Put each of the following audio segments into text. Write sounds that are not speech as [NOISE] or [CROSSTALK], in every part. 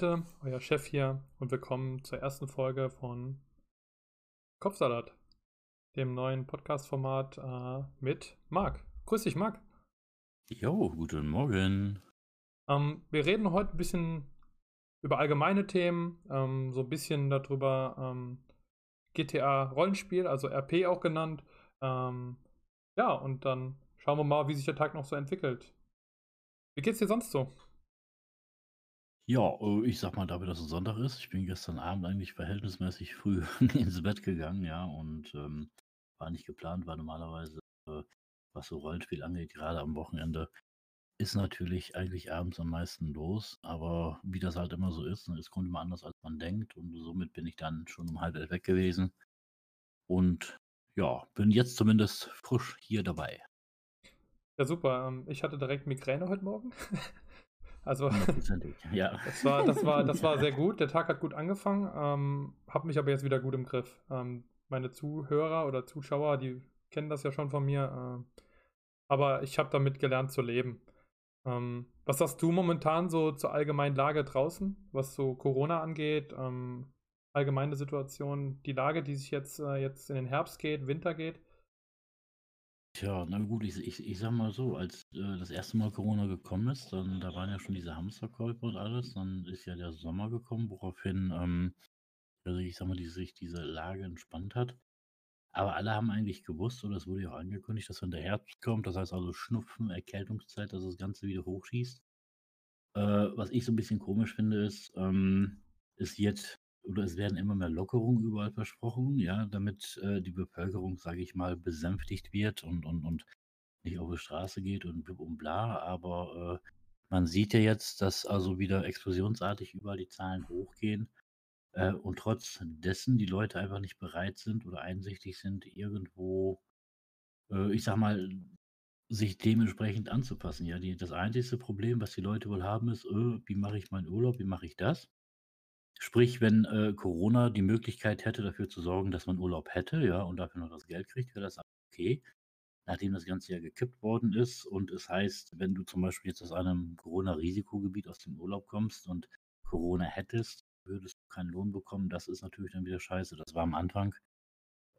Leute, euer Chef hier und willkommen zur ersten Folge von Kopfsalat, dem neuen Podcast-Format äh, mit Marc. Grüß dich, Marc. Jo, guten Morgen. Ähm, wir reden heute ein bisschen über allgemeine Themen, ähm, so ein bisschen darüber ähm, GTA Rollenspiel, also RP auch genannt. Ähm, ja, und dann schauen wir mal, wie sich der Tag noch so entwickelt. Wie geht's dir sonst so? Ja, äh, ich sag mal, dafür, dass es Sonntag ist. Ich bin gestern Abend eigentlich verhältnismäßig früh [LAUGHS] ins Bett gegangen, ja, und ähm, war nicht geplant, weil normalerweise, äh, was so Rollenspiel angeht, gerade am Wochenende, ist natürlich eigentlich abends am meisten los. Aber wie das halt immer so ist, ne, es kommt immer anders, als man denkt. Und somit bin ich dann schon um halb elf weg gewesen. Und ja, bin jetzt zumindest frisch hier dabei. Ja, super. Ähm, ich hatte direkt Migräne heute Morgen. [LAUGHS] Also, ja. [LAUGHS] Das war, das, war, das war sehr gut. Der Tag hat gut angefangen, ähm, habe mich aber jetzt wieder gut im Griff. Ähm, meine Zuhörer oder Zuschauer, die kennen das ja schon von mir. Äh, aber ich habe damit gelernt zu leben. Ähm, was sagst du momentan so zur allgemeinen Lage draußen, was so Corona angeht? Ähm, allgemeine Situation, die Lage, die sich jetzt, äh, jetzt in den Herbst geht, Winter geht? Tja, na gut, ich, ich, ich sag mal so, als äh, das erste Mal Corona gekommen ist, dann da waren ja schon diese Hamsterkäufe und alles, dann ist ja der Sommer gekommen, woraufhin, ähm, also ich sag mal, die, sich diese Lage entspannt hat. Aber alle haben eigentlich gewusst, oder es wurde ja auch angekündigt, dass wenn der Herbst kommt, das heißt also Schnupfen, Erkältungszeit, dass das Ganze wieder hochschießt. Äh, was ich so ein bisschen komisch finde, ist, ähm, ist jetzt oder es werden immer mehr Lockerungen überall versprochen, ja, damit äh, die Bevölkerung, sage ich mal, besänftigt wird und, und, und nicht auf die Straße geht und und bla. Aber äh, man sieht ja jetzt, dass also wieder explosionsartig überall die Zahlen hochgehen äh, und trotz dessen die Leute einfach nicht bereit sind oder einsichtig sind, irgendwo, äh, ich sag mal, sich dementsprechend anzupassen. Ja, die, das einzige Problem, was die Leute wohl haben, ist, äh, wie mache ich meinen Urlaub, wie mache ich das? Sprich, wenn, äh, Corona die Möglichkeit hätte, dafür zu sorgen, dass man Urlaub hätte, ja, und dafür noch das Geld kriegt, wäre das okay. Nachdem das Ganze ja gekippt worden ist und es heißt, wenn du zum Beispiel jetzt aus einem Corona-Risikogebiet aus dem Urlaub kommst und Corona hättest, würdest du keinen Lohn bekommen. Das ist natürlich dann wieder scheiße. Das war am Anfang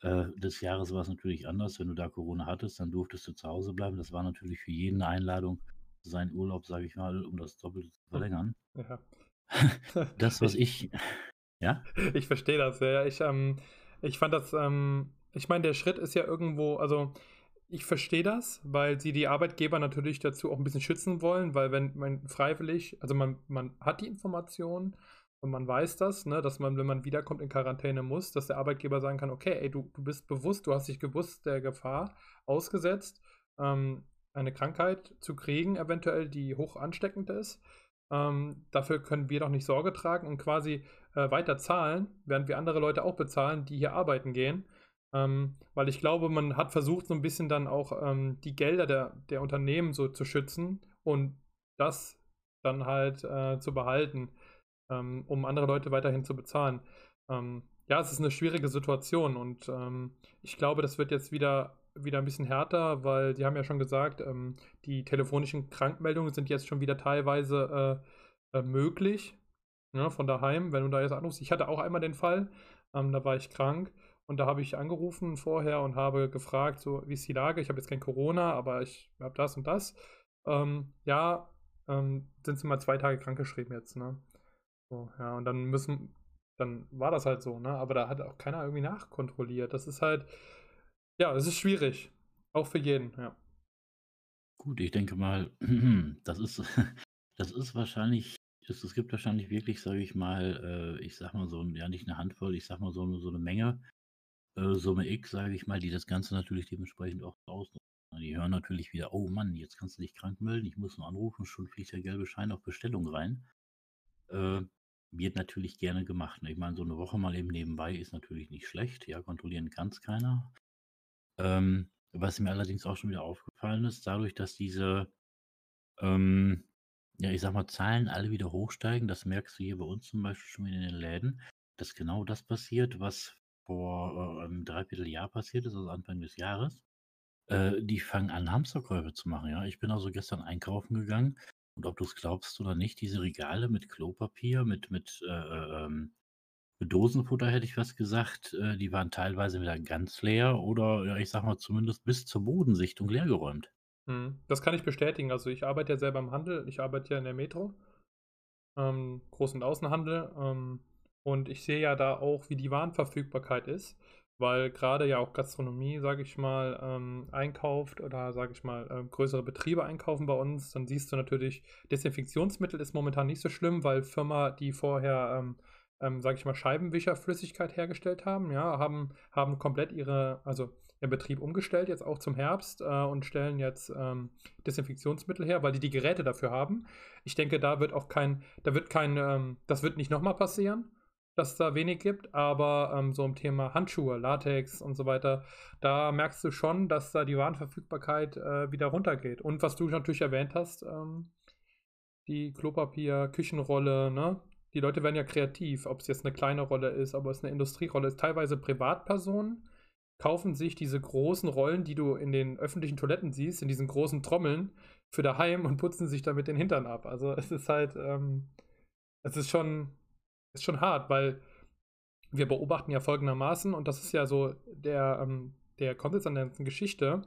äh, des Jahres war es natürlich anders. Wenn du da Corona hattest, dann durftest du zu Hause bleiben. Das war natürlich für jeden eine Einladung, seinen Urlaub, sage ich mal, um das Doppelte zu hm. verlängern. Ja. [LAUGHS] Das, was ich, ja? Ich verstehe das, ja. Ich, ähm, ich fand das, ähm, ich meine, der Schritt ist ja irgendwo, also ich verstehe das, weil sie die Arbeitgeber natürlich dazu auch ein bisschen schützen wollen, weil wenn man freiwillig, also man, man hat die Informationen und man weiß das, ne, dass man, wenn man wiederkommt, in Quarantäne muss, dass der Arbeitgeber sagen kann, okay, ey, du, du bist bewusst, du hast dich gewusst der Gefahr ausgesetzt, ähm, eine Krankheit zu kriegen, eventuell, die hoch ansteckend ist. Ähm, dafür können wir doch nicht Sorge tragen und quasi äh, weiter zahlen, während wir andere Leute auch bezahlen, die hier arbeiten gehen. Ähm, weil ich glaube, man hat versucht, so ein bisschen dann auch ähm, die Gelder der, der Unternehmen so zu schützen und das dann halt äh, zu behalten, ähm, um andere Leute weiterhin zu bezahlen. Ähm, ja, es ist eine schwierige Situation und ähm, ich glaube, das wird jetzt wieder wieder ein bisschen härter, weil Sie haben ja schon gesagt, ähm, die telefonischen Krankmeldungen sind jetzt schon wieder teilweise äh, äh, möglich. Ja, von daheim, wenn du da jetzt anrufst. Ich hatte auch einmal den Fall, ähm, da war ich krank und da habe ich angerufen vorher und habe gefragt, so wie ist die Lage? Ich habe jetzt kein Corona, aber ich habe das und das. Ähm, ja, ähm, sind sie mal zwei Tage krankgeschrieben jetzt, ne? So, ja, und dann müssen, dann war das halt so, ne? Aber da hat auch keiner irgendwie nachkontrolliert. Das ist halt, ja, es ist schwierig. Auch für jeden, ja. Gut, ich denke mal, [CLEARS THROAT] das ist, [LAUGHS] das ist wahrscheinlich, es, es gibt wahrscheinlich wirklich, sage ich mal, äh, ich sag mal so, ja nicht eine Handvoll, ich sag mal so, so eine Menge, äh, Summe X, sage ich mal, die das Ganze natürlich dementsprechend auch ausnutzen. Die hören natürlich wieder, oh Mann, jetzt kannst du dich krank melden, ich muss nur anrufen, schon fliegt der gelbe Schein auf Bestellung rein. Äh, wird natürlich gerne gemacht. Ne? Ich meine, so eine Woche mal eben nebenbei ist natürlich nicht schlecht. Ja, kontrollieren kann es keiner. Ähm, was mir allerdings auch schon wieder aufgefallen ist, dadurch, dass diese, ähm, ja, ich sag mal, Zahlen alle wieder hochsteigen, das merkst du hier bei uns zum Beispiel schon wieder in den Läden, dass genau das passiert, was vor äh, einem Dreivierteljahr passiert ist, also Anfang des Jahres. Äh, die fangen an, Hamsterkäufe zu machen, ja. Ich bin also gestern einkaufen gegangen Und ob du es glaubst oder nicht, diese Regale mit Klopapier, mit, mit äh, äh ähm, Dosenfutter hätte ich was gesagt, äh, die waren teilweise wieder ganz leer oder ich sag mal zumindest bis zur Bodensichtung leergeräumt. Mhm. Das kann ich bestätigen. Also ich arbeite ja selber im Handel, ich arbeite ja in der Metro, ähm, Groß- und Außenhandel. Ähm, und ich sehe ja da auch, wie die Warenverfügbarkeit ist, weil gerade ja auch Gastronomie, sage ich mal, ähm, einkauft oder sage ich mal, äh, größere Betriebe einkaufen bei uns. Dann siehst du natürlich, Desinfektionsmittel ist momentan nicht so schlimm, weil Firma, die vorher ähm, ähm, sage ich mal, Scheibenwischerflüssigkeit hergestellt haben, ja, haben, haben komplett ihre, also ihren Betrieb umgestellt, jetzt auch zum Herbst äh, und stellen jetzt ähm, Desinfektionsmittel her, weil die die Geräte dafür haben. Ich denke, da wird auch kein, da wird kein, ähm, das wird nicht nochmal passieren, dass es da wenig gibt, aber ähm, so im Thema Handschuhe, Latex und so weiter, da merkst du schon, dass da die Warenverfügbarkeit äh, wieder runtergeht. Und was du natürlich erwähnt hast, ähm, die Klopapier, Küchenrolle, ne? Die Leute werden ja kreativ, ob es jetzt eine kleine Rolle ist, ob es eine Industrierolle ist. Teilweise Privatpersonen kaufen sich diese großen Rollen, die du in den öffentlichen Toiletten siehst, in diesen großen Trommeln für daheim und putzen sich damit den Hintern ab. Also es ist halt, ähm, es ist schon, ist schon hart, weil wir beobachten ja folgendermaßen, und das ist ja so der, ähm, der Konsens an der ganzen Geschichte,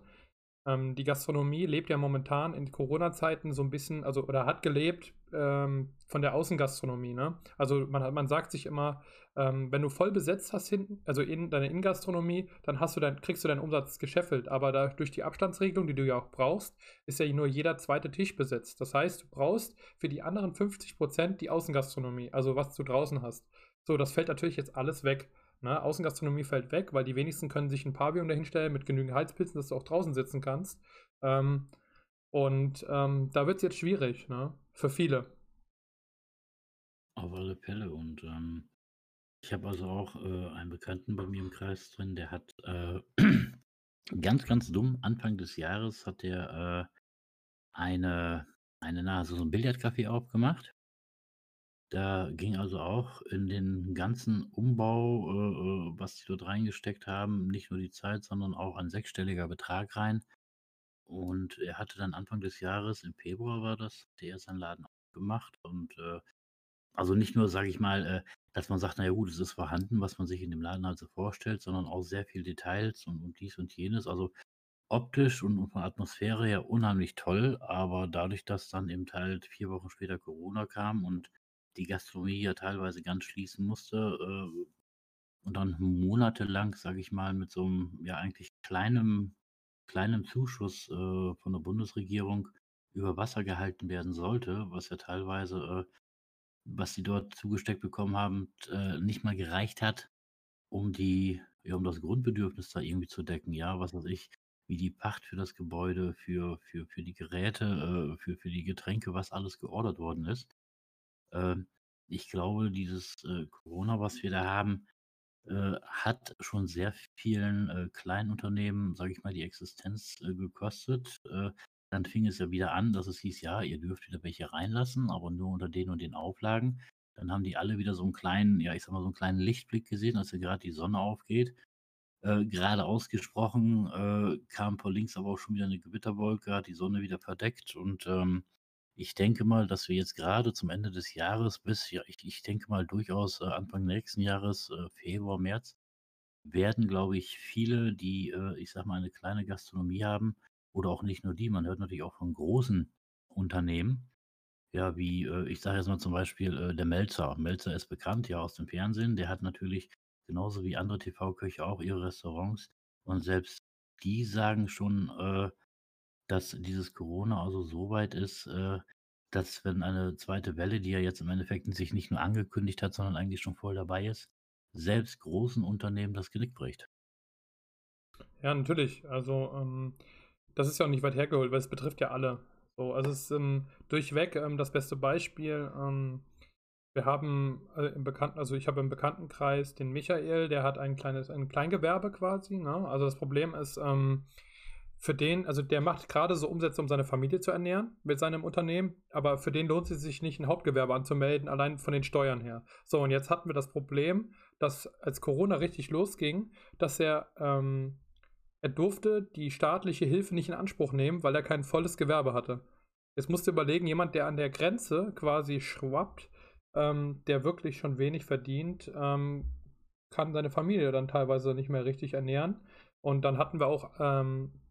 ähm, die Gastronomie lebt ja momentan in Corona-Zeiten so ein bisschen, also oder hat gelebt ähm, von der Außengastronomie. Ne? Also man, man sagt sich immer, ähm, wenn du voll besetzt hast hinten, also in deiner Innengastronomie, dann hast du dein, kriegst du deinen Umsatz gescheffelt. Aber da, durch die Abstandsregelung, die du ja auch brauchst, ist ja nur jeder zweite Tisch besetzt. Das heißt, du brauchst für die anderen 50 Prozent die Außengastronomie, also was du draußen hast. So, das fällt natürlich jetzt alles weg. Ne? Außengastronomie fällt weg, weil die wenigsten können sich ein Pavillon dahinstellen mit genügend Heizpilzen, dass du auch draußen sitzen kannst. Ähm, und ähm, da wird es jetzt schwierig, ne? Für viele. Auf alle Fälle. Und ähm, ich habe also auch äh, einen Bekannten bei mir im Kreis drin, der hat äh, [CLEARS THROAT] ganz, ganz dumm, Anfang des Jahres hat der äh, eine, eine, na, so ein Billardcafé aufgemacht. Da ging also auch in den ganzen Umbau, äh, äh, was die dort reingesteckt haben, nicht nur die Zeit, sondern auch ein sechsstelliger Betrag rein. Und er hatte dann Anfang des Jahres, im Februar war das, hatte er seinen Laden aufgemacht und äh, also nicht nur, sage ich mal, äh, dass man sagt, na ja gut, es ist vorhanden, was man sich in dem Laden halt so vorstellt, sondern auch sehr viel Details und, und dies und jenes. Also optisch und, und von Atmosphäre her unheimlich toll, aber dadurch, dass dann eben halt vier Wochen später Corona kam und die Gastronomie ja teilweise ganz schließen musste äh, und dann monatelang, sage ich mal, mit so einem ja eigentlich kleinem, kleinem Zuschuss äh, von der Bundesregierung über Wasser gehalten werden sollte, was ja teilweise, äh, was sie dort zugesteckt bekommen haben, äh, nicht mal gereicht hat, um die, ja, um das Grundbedürfnis da irgendwie zu decken. Ja, was weiß ich, wie die Pacht für das Gebäude, für, für, für die Geräte, äh, für, für die Getränke, was alles geordert worden ist. Ähm, ich glaube, dieses äh, Corona, was wir da haben, äh, hat schon sehr vielen äh, kleinen Unternehmen, sage ich mal, die Existenz gekostet. Dann fing es ja wieder an, dass es hieß, ja, ihr dürft wieder welche reinlassen, aber nur unter den und den Auflagen. Dann haben die alle wieder so einen kleinen, ja, ich sag mal, so einen kleinen Lichtblick gesehen, als ja gerade die Sonne aufgeht. Äh, gerade ausgesprochen äh, kam vor links aber auch schon wieder eine Gewitterwolke, hat die Sonne wieder verdeckt und ähm, ich denke mal, dass wir jetzt gerade zum Ende des Jahres bis, ja, ich, ich denke mal durchaus äh, Anfang nächsten Jahres, äh, Februar, März, werden, glaube ich, viele, die, äh, ich sag mal, eine kleine Gastronomie haben, oder auch nicht nur die, man hört natürlich auch von großen Unternehmen, ja, wie, äh, ich sage jetzt mal zum Beispiel äh, der Melzer. Melzer ist bekannt, ja, aus dem Fernsehen. Der hat natürlich genauso wie andere TV-Köche auch ihre Restaurants. Und selbst die sagen schon, äh, dass dieses Corona also so weit ist, äh, dass wenn eine zweite Welle, die ja jetzt im Endeffekt sich nicht nur angekündigt hat, sondern eigentlich schon voll dabei ist, selbst großen Unternehmen das Genick bricht. Ja, natürlich. Also, ähm, das ist ja auch nicht weit hergeholt, weil es betrifft ja alle. So, also es ist ähm, durchweg ähm, das beste Beispiel. Ähm, wir haben äh, im Bekannten, also ich habe im Bekanntenkreis den Michael, der hat ein kleines, ein Kleingewerbe quasi. Ne? Also das Problem ist, ähm, für den, also der macht gerade so Umsätze, um seine Familie zu ernähren mit seinem Unternehmen, aber für den lohnt es sich nicht, ein Hauptgewerbe anzumelden, allein von den Steuern her. So, und jetzt hatten wir das Problem, dass als Corona richtig losging, dass er, ähm, er durfte die staatliche Hilfe nicht in Anspruch nehmen, weil er kein volles Gewerbe hatte. Jetzt musst du überlegen, jemand, der an der Grenze quasi schwappt, ähm, der wirklich schon wenig verdient, ähm, kann seine Familie dann teilweise nicht mehr richtig ernähren. Und dann hatten wir auch ähm,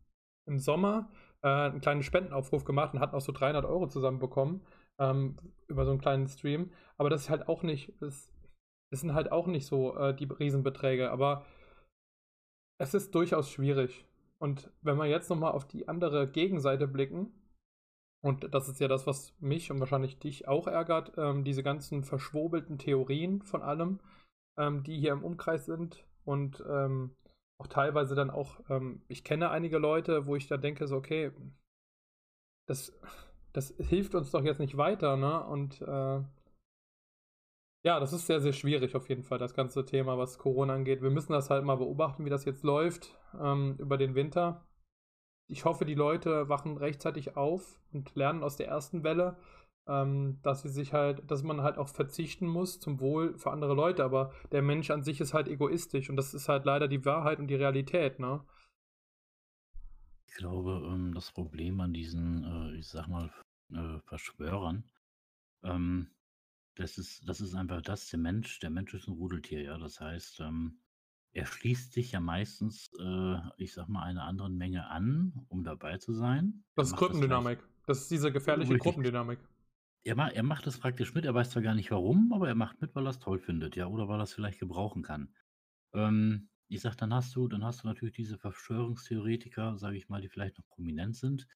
im Sommer äh, einen kleinen Spendenaufruf gemacht und hatten auch so 300 Euro zusammenbekommen ähm, über so einen kleinen Stream. Aber das ist halt auch nicht, das, das sind halt auch nicht so äh, die Riesenbeträge. Aber es ist durchaus schwierig. Und wenn wir jetzt nochmal auf die andere Gegenseite blicken, und das ist ja das, was mich und wahrscheinlich dich auch ärgert, ähm, diese ganzen verschwobelten Theorien von allem, ähm, die hier im Umkreis sind und ähm, auch teilweise dann auch, ähm, ich kenne einige Leute, wo ich da denke, so, okay, das, das hilft uns doch jetzt nicht weiter, ne? Und äh, ja, das ist sehr, sehr schwierig auf jeden Fall, das ganze Thema, was Corona angeht. Wir müssen das halt mal beobachten, wie das jetzt läuft ähm, über den Winter ich hoffe, die Leute wachen rechtzeitig auf und lernen aus der ersten Welle, ähm, dass sie sich halt, dass man halt auch verzichten muss zum Wohl für andere Leute. Aber der Mensch an sich ist halt egoistisch und das ist halt leider die Wahrheit und die Realität, ne? Ich glaube, ähm, das Problem an diesen, äh, ich sag mal, äh, Verschwörern, ähm, das ist, das ist einfach das, der Mensch, der Mensch ist ein Rudeltier, ja. Das heißt, ähm, er schließt sich ja meistens, äh, ich sag mal, einer anderen Menge an, um dabei zu sein. Das ist Gruppendynamik. Das, das, ist diese gefährliche Richtig. Gruppendynamik. Er, ma er macht das praktisch mit, er weiß zwar gar nicht warum, aber er macht mit, weil er es toll findet, ja, oder weil er es vielleicht gebrauchen kann. Ähm, ich sag, dann hast du, dann hast du natürlich diese Verschwörungstheoretiker, sage ich mal, die vielleicht noch prominent sind,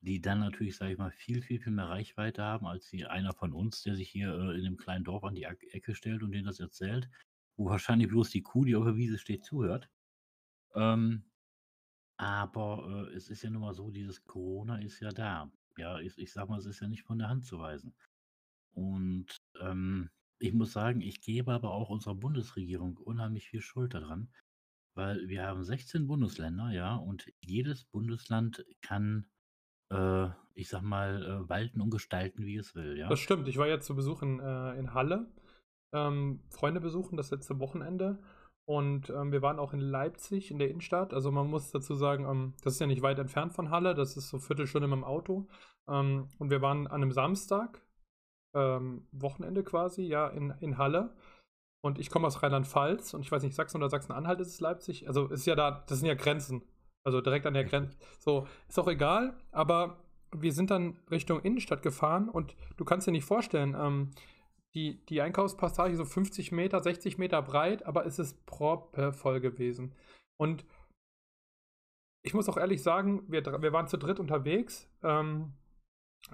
die dann natürlich, sage ich mal, viel, viel, viel mehr Reichweite haben, als die, einer von uns, der sich hier äh, in einem kleinen Dorf an die Ecke stellt und denen das erzählt wo wahrscheinlich bloß die Kuh, die auf der Wiese steht, zuhört. Ähm, aber äh, es ist ja nun mal so, dieses Corona ist ja da. Ja, ich, ich sag mal, es ist ja nicht von der Hand zu weisen. Und ähm, ich muss sagen, ich gebe aber auch unserer Bundesregierung unheimlich viel Schuld daran, weil wir haben 16 Bundesländer, ja, und jedes Bundesland kann, äh, ich sag mal, äh, walten und gestalten, wie es will, ja. Das stimmt. Ich war jetzt zu Besuch in, äh, in Halle ähm, Freunde besuchen, das letzte Wochenende. Und ähm, wir waren auch in Leipzig in der Innenstadt. Also man muss dazu sagen, ähm, das ist ja nicht weit entfernt von Halle, das ist so Viertelstunde mit dem Auto. Ähm, und wir waren an einem Samstag, ähm, Wochenende quasi, ja, in, in Halle. Und ich komme aus Rheinland-Pfalz und ich weiß nicht, Sachsen oder Sachsen-Anhalt ist es Leipzig. Also ist ja da, das sind ja Grenzen. Also direkt an der Grenze. So, ist auch egal, aber wir sind dann Richtung Innenstadt gefahren und du kannst dir nicht vorstellen, ähm, die, die Einkaufspassage so 50 Meter, 60 Meter breit, aber es ist proppevoll gewesen. Und ich muss auch ehrlich sagen, wir, wir waren zu dritt unterwegs. Ähm,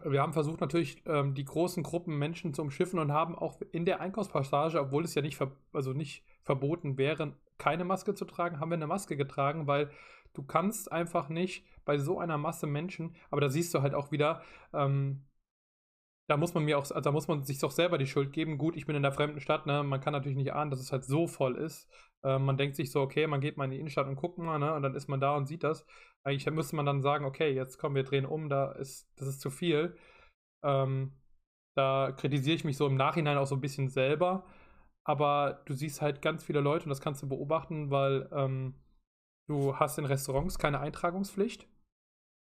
wir haben versucht natürlich ähm, die großen Gruppen Menschen zu umschiffen und haben auch in der Einkaufspassage, obwohl es ja nicht, also nicht verboten wäre, keine Maske zu tragen, haben wir eine Maske getragen, weil du kannst einfach nicht bei so einer Masse Menschen, aber da siehst du halt auch wieder, ähm, da muss man mir auch, also da muss man sich doch selber die Schuld geben. Gut, ich bin in der fremden Stadt, ne? Man kann natürlich nicht ahnen, dass es halt so voll ist. Äh, man denkt sich so, okay, man geht mal in die Innenstadt und guckt mal, ne? Und dann ist man da und sieht das. Eigentlich müsste man dann sagen, okay, jetzt kommen wir drehen um, da ist, das ist zu viel. Ähm, da kritisiere ich mich so im Nachhinein auch so ein bisschen selber. Aber du siehst halt ganz viele Leute und das kannst du beobachten, weil ähm, du hast in Restaurants keine Eintragungspflicht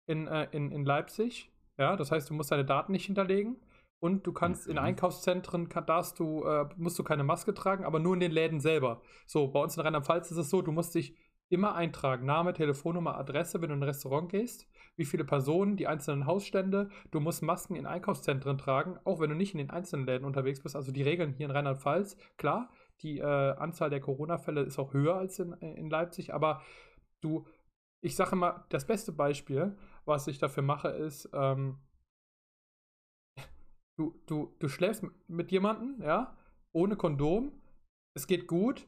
in, äh, in, in Leipzig. Ja, das heißt, du musst deine Daten nicht hinterlegen. Und du kannst mhm. in Einkaufszentren, darfst du, äh, musst du keine Maske tragen, aber nur in den Läden selber. So, bei uns in Rheinland-Pfalz ist es so, du musst dich immer eintragen. Name, Telefonnummer, Adresse, wenn du in ein Restaurant gehst. Wie viele Personen, die einzelnen Hausstände. Du musst Masken in Einkaufszentren tragen, auch wenn du nicht in den einzelnen Läden unterwegs bist. Also die Regeln hier in Rheinland-Pfalz, klar, die äh, Anzahl der Corona-Fälle ist auch höher als in, in Leipzig, aber du, ich sage mal, das beste Beispiel, was ich dafür mache, ist, ähm, du, du, du schläfst mit jemandem, ja, ohne Kondom, es geht gut,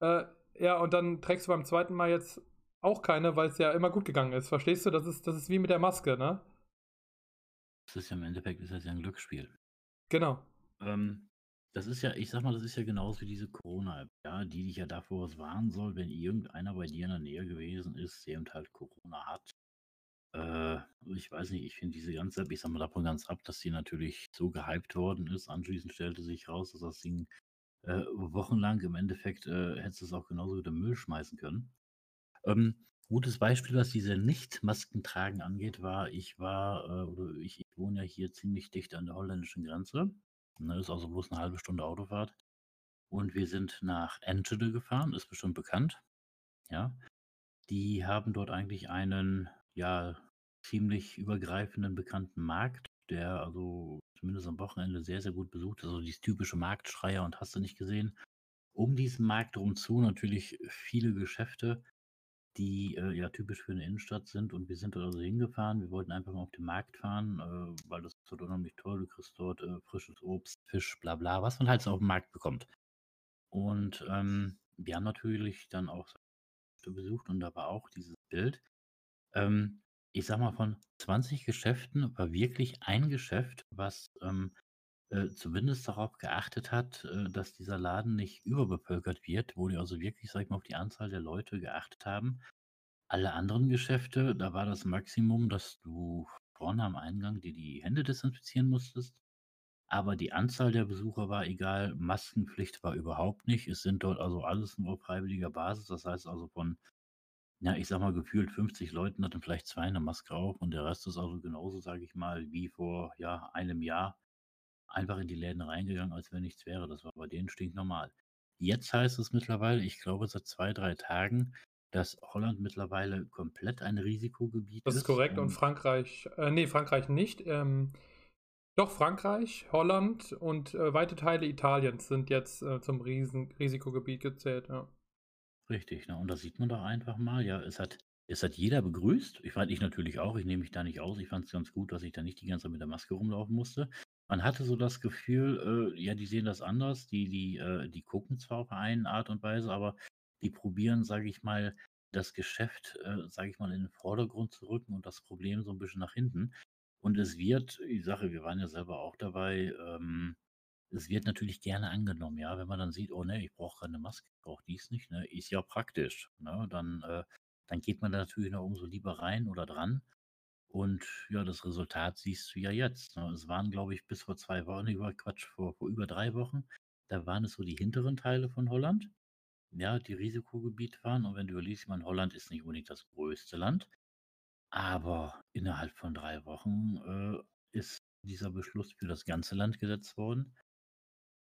äh, ja, und dann trägst du beim zweiten Mal jetzt auch keine, weil es ja immer gut gegangen ist. Verstehst du? Das ist, das ist wie mit der Maske, ne? Das ist ja im Endeffekt ist das ja ein Glücksspiel. Genau. Ähm, das ist ja, ich sag mal, das ist ja genauso wie diese Corona-App, ja, die dich ja davor was warnen soll, wenn irgendeiner bei dir in der Nähe gewesen ist, der eben halt Corona hat äh, ich weiß nicht, ich finde diese ganze ich sag mal davon ganz ab, dass sie natürlich so gehypt worden ist. Anschließend stellte sich raus, dass das Ding äh, wochenlang im Endeffekt äh, hättest es auch genauso wieder Müll schmeißen können. Ähm, gutes Beispiel, was diese Nicht-Masken tragen angeht, war, ich war, äh, oder ich, Ich wohne ja hier ziemlich dicht an der holländischen Grenze. Ne, ist also bloß eine halbe Stunde Autofahrt. Und wir sind nach Enschede gefahren, ist bestimmt bekannt. Ja. Die haben dort eigentlich einen, ja, ziemlich übergreifenden bekannten Markt, der also zumindest am Wochenende sehr, sehr gut besucht ist. Also dieses typische Marktschreier und hast du nicht gesehen. Um diesen Markt rumzu natürlich viele Geschäfte, die äh, ja typisch für eine Innenstadt sind. Und wir sind dort also hingefahren. Wir wollten einfach mal auf den Markt fahren, äh, weil das ist dort unheimlich toll. Du kriegst dort äh, frisches Obst, Fisch, bla bla, was man halt so auf dem Markt bekommt. Und ähm, wir haben natürlich dann auch besucht und da war auch dieses Bild. Ähm, ich sag mal, von 20 Geschäften war wirklich ein Geschäft, was ähm, äh, zumindest darauf geachtet hat, äh, dass dieser Laden nicht überbevölkert wird, wo die also wirklich, sag ich mal, auf die Anzahl der Leute geachtet haben. Alle anderen Geschäfte, da war das Maximum, dass du vorne am Eingang dir die Hände desinfizieren musstest. Aber die Anzahl der Besucher war egal, Maskenpflicht war überhaupt nicht. Es sind dort also alles nur auf freiwilliger Basis. Das heißt also von, ja, ich sag mal, gefühlt 50 Leuten hatten vielleicht zwei eine Maske auf und der Rest ist also genauso, sage ich mal, wie vor ja, einem Jahr einfach in die Läden reingegangen, als wenn nichts wäre. Das war bei denen stinknormal. Jetzt heißt es mittlerweile, ich glaube seit zwei, drei Tagen, dass Holland mittlerweile komplett ein Risikogebiet Das ist ist. korrekt und Und Frankreich, äh, nee, Frankreich nicht. Ähm, doch, Frankreich, Holland und äh, weite Teile Italiens sind jetzt äh, zum Riesen Risikogebiet gezählt, ja. Richtig, ne? Und das sieht man doch einfach mal. Ja, es hat, es hat jeder begrüßt. Ich fand ich natürlich auch. Ich nehme mich da nicht aus. Ich fand es ganz gut, dass ich da nicht die ganze Zeit mit der Maske rumlaufen musste. Man hatte so das Gefühl, äh, ja, die sehen das anders. Die, die, äh, die gucken zwar auf eine Art und Weise, aber die probieren, sage ich mal, das Geschäft, äh, sage ich mal, in den Vordergrund zu rücken und das Problem so ein bisschen nach hinten. Und es wird, ich sage, wir waren ja selber auch dabei, ähm, es wird natürlich gerne angenommen, ja, wenn man dann sieht, oh ne, ich brauche keine Maske, ich brauche dies nicht, ne, ist ja praktisch, ne, dann, äh, dann geht man da natürlich noch umso lieber rein oder dran. Und ja, das Resultat siehst du ja jetzt. Ne? Es waren, glaube ich, bis vor zwei Wochen, über Quatsch, vor, vor über drei Wochen, da waren es so die hinteren Teile von Holland, ja, die Risikogebiet waren. Und wenn du überlegst, meine, Holland ist nicht unbedingt das größte Land, aber innerhalb von drei Wochen äh, ist dieser Beschluss für das ganze Land gesetzt worden.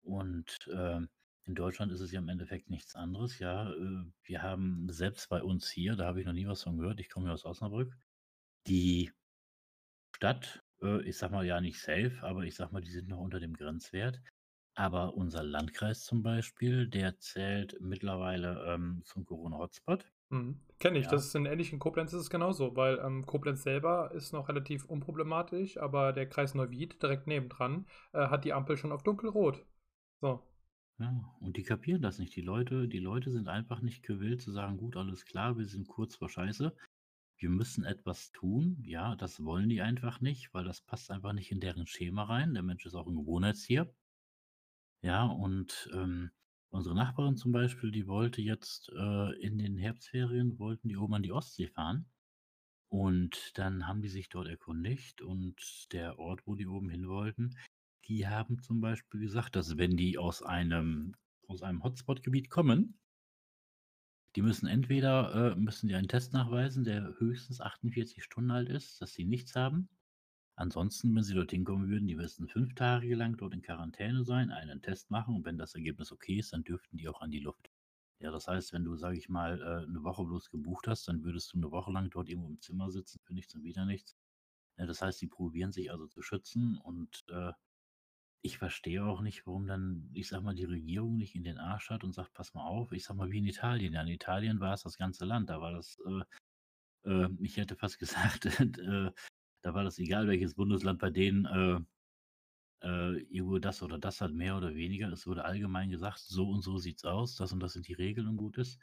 Und äh, in Deutschland ist es ja im Endeffekt nichts anderes. Ja, äh, wir haben selbst bei uns hier, da habe ich noch nie was von gehört, ich komme ja aus Osnabrück, die Stadt, äh, ich sag mal ja nicht safe, aber ich sag mal, die sind noch unter dem Grenzwert. Aber unser Landkreis zum Beispiel, der zählt mittlerweile ähm, zum Corona-Hotspot. Mhm. Kenne ich, Ja, das ist in ähnlich in Koblenz ist es genauso, weil ähm, Koblenz selber ist noch relativ unproblematisch, aber der Kreis Neuwied direkt nebendran äh, hat die Ampel schon auf dunkelrot. So. ja, und die kapieren das nicht. Die Leute, die Leute sind einfach nicht gewillt zu sagen, gut, alles klar, wir sind kurz vor Scheiße. Wir müssen etwas tun. Ja, das wollen die einfach nicht, weil das passt einfach nicht in deren Schema rein. Der Mensch ist auch ein Gewohnheitstier. Ja, und ähm, unsere Nachbarin zum Beispiel, die wollte jetzt äh, in den Herbstferien, wollten die oben an die Ostsee fahren. Und dann haben die sich dort erkundigt und der Ort, wo die oben hin wollten, die haben zum Beispiel gesagt, dass wenn die aus einem, aus einem Hotspot-Gebiet kommen, die müssen entweder, äh, müssen die einen Test nachweisen, der höchstens 48 Stunden alt ist, dass sie nichts haben. Ansonsten, wenn sie dorthin kommen würden, die müssten fünf Tage lang dort in Quarantäne sein, einen Test machen und wenn das Ergebnis okay ist, dann dürften die auch an die Luft. Ja, das heißt, wenn du, sage ich mal, äh, eine Woche bloß gebucht hast, dann würdest du eine Woche lang dort irgendwo im Zimmer sitzen für nichts und wieder nichts. Ja, das heißt, die probieren sich also zu schützen und äh, ich verstehe auch nicht, warum dann, ich sag mal, die Regierung nicht in den Arsch hat und sagt, pass mal auf, ich sag mal, wie in Italien. Ja, in Italien war es das ganze Land, da war das, äh, äh, ich hätte fast [LAUGHS] gesagt, äh, da war das egal, welches Bundesland bei denen äh, äh, irgendwo das oder das hat, mehr oder weniger. Es wurde allgemein gesagt, so und so sieht's aus, das und das sind die Regeln und gut ist.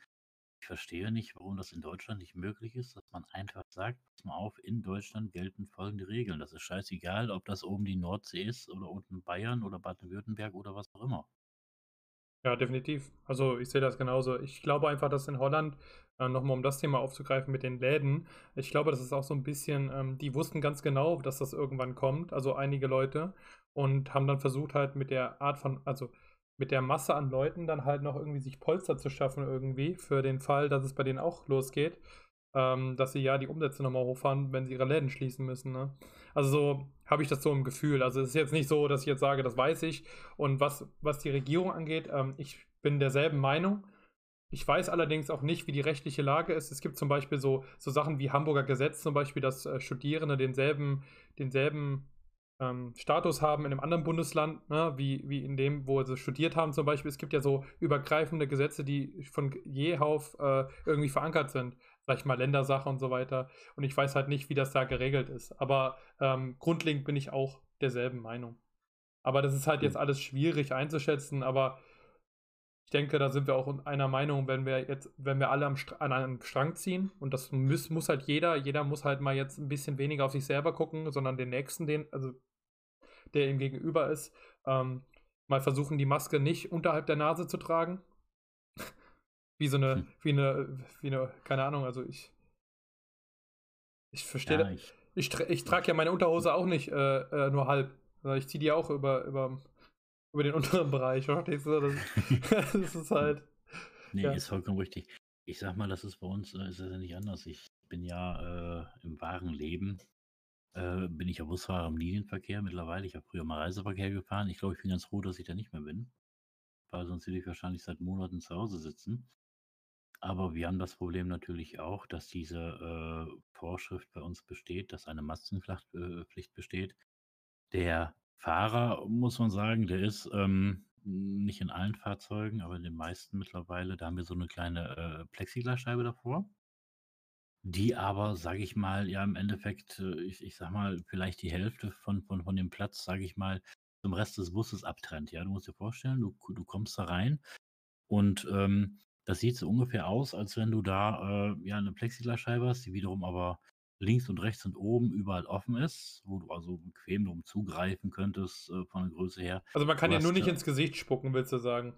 Ich verstehe nicht, warum das in Deutschland nicht möglich ist, dass man einfach sagt, pass mal auf, in Deutschland gelten folgende Regeln. Das ist scheißegal, ob das oben die Nordsee ist oder unten Bayern oder Baden-Württemberg oder was auch immer. Ja, definitiv. Also ich sehe das genauso. Ich glaube einfach, dass in Holland, äh, nochmal um das Thema aufzugreifen mit den Läden, ich glaube, das ist auch so ein bisschen, ähm, die wussten ganz genau, dass das irgendwann kommt, also einige Leute, und haben dann versucht halt mit der Art von, also mit der Masse an Leuten dann halt noch irgendwie sich Polster zu schaffen irgendwie für den Fall, dass es bei denen auch losgeht. ähm, dass sie ja die Umsätze nochmal hochfahren, wenn sie ihre Läden schließen müssen. Ne? Also so habe ich das so im Gefühl. Also es ist jetzt nicht so, dass ich jetzt sage, das weiß ich. Und was, was die Regierung angeht, ähm, ich bin derselben Meinung. Ich weiß allerdings auch nicht, wie die rechtliche Lage ist. Es gibt zum Beispiel so, so Sachen wie Hamburger Gesetz, zum Beispiel, dass äh, Studierende denselben, denselben ähm, Status haben in einem anderen Bundesland, ne, wie, wie in dem, wo sie studiert haben zum Beispiel. Es gibt ja so übergreifende Gesetze, die von jehauf äh, irgendwie verankert sind. Sag ich mal, Ländersache und so weiter. Und ich weiß halt nicht, wie das da geregelt ist. Aber ähm, grundlegend bin ich auch derselben Meinung. Aber das ist halt jetzt alles schwierig einzuschätzen, aber ich denke, da sind wir auch einer Meinung, wenn wir jetzt, wenn wir alle an einem Strang ziehen und das muss, muss halt jeder, jeder muss halt mal jetzt ein bisschen weniger auf sich selber gucken, sondern den nächsten, den, also der ihm gegenüber ist, ähm, mal versuchen, die Maske nicht unterhalb der Nase zu tragen. [LAUGHS] wie so eine, hm. wie eine, wie eine, keine Ahnung, also ich. Ich verstehe. Ja, ich, ich, ich trage ja meine Unterhose auch nicht äh, äh, nur halb. Ich ziehe die auch über, über über den unteren Bereich, verstehst du? Das, [LAUGHS] das ist halt. Nee, ja. ist vollkommen richtig. Ich sag mal, das ist bei uns, äh, ist das ja nicht anders. Ich bin ja äh, im wahren Leben, äh, bin ich ja Busfahrer im Linienverkehr mittlerweile. Ich habe früher mal Reiseverkehr gefahren. Ich glaube, ich bin ganz froh, dass ich da nicht mehr bin. Weil sonst würde ich wahrscheinlich seit Monaten zu Hause sitzen. Aber wir haben das Problem natürlich auch, dass diese äh, Vorschrift bei uns besteht, dass eine Maskenpflicht äh, besteht. Der Fahrer, muss man sagen, der ist, ähm, nicht in allen Fahrzeugen, aber in den meisten mittlerweile, da haben wir so eine kleine, äh, Plexiglasscheibe davor, die aber, sage ich mal, ja im Endeffekt, äh, ich ich sage mal, vielleicht die Hälfte von von von dem Platz, sage ich mal, zum Rest des Busses abtrennt, ja? Du musst dir vorstellen, du du kommst da rein und, ähm, das sieht so ungefähr aus, als wenn du da, äh, ja, eine Plexiglasscheibe hast, die wiederum aber links und rechts und oben überall offen ist, wo du also bequem drum zugreifen könntest äh, von der Größe her. Also man kann ja nur nicht ins Gesicht spucken, willst du sagen?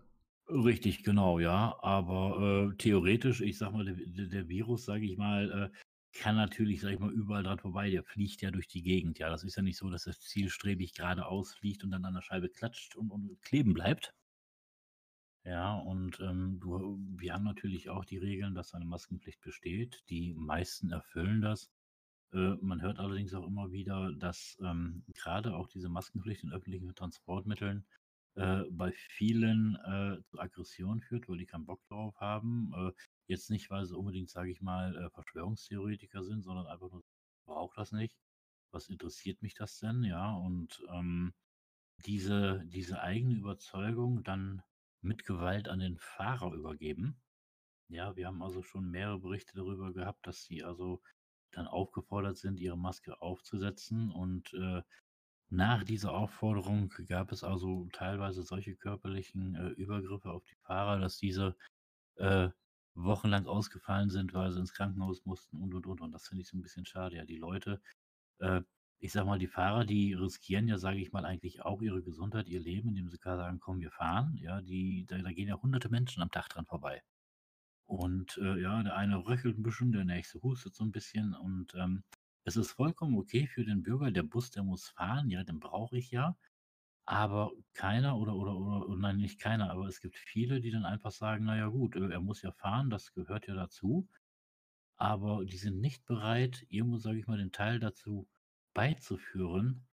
Richtig, genau, ja. Aber äh, theoretisch, ich sag mal, der, der Virus, sage ich mal, äh, kann natürlich, sag ich mal, überall dran vorbei. Der fliegt ja durch die Gegend. Ja, das ist ja nicht so, dass das zielstrebig geradeaus fliegt und dann an der Scheibe klatscht und, und kleben bleibt. Ja, und ähm, du, wir haben natürlich auch die Regeln, dass eine Maskenpflicht besteht. Die meisten erfüllen das. Äh, man hört allerdings auch immer wieder, dass ähm, gerade auch diese Maskenpflicht in öffentlichen Transportmitteln äh, bei vielen äh, zu Aggression führt, weil die keinen Bock drauf haben. Äh, jetzt nicht, weil sie unbedingt, sage ich mal, äh, Verschwörungstheoretiker sind, sondern einfach nur, braucht das nicht. Was interessiert mich das denn? Ja, und ähm, diese, diese eigene Überzeugung dann mit Gewalt an den Fahrer übergeben. Ja, wir haben also schon mehrere Berichte darüber gehabt, dass sie also dann aufgefordert sind, ihre Maske aufzusetzen. Und äh, nach dieser Aufforderung gab es also teilweise solche körperlichen äh, Übergriffe auf die Fahrer, dass diese äh, wochenlang ausgefallen sind, weil sie ins Krankenhaus mussten und und und. Und das finde ich so ein bisschen schade. Ja, die Leute, äh, ich sag mal, die Fahrer, die riskieren ja, sage ich mal, eigentlich auch ihre Gesundheit, ihr Leben, indem sie gerade sagen, komm, wir fahren. Ja, die, da, da gehen ja hunderte Menschen am Tag dran vorbei. Und, äh, ja, der eine röchelt ein bisschen, der nächste hustet so ein bisschen und, ähm, es ist vollkommen okay für den Bürger, der Bus, der muss fahren, ja, den brauche ich ja. Aber keiner oder oder oder oder nein, nicht keiner, aber es gibt viele, die dann einfach sagen: „Na ja gut, äh, er muss ja fahren, das gehört ja dazu.“ Aber die sind nicht bereit, irgendwo, sage ich mal, den Teil dazu beizuführen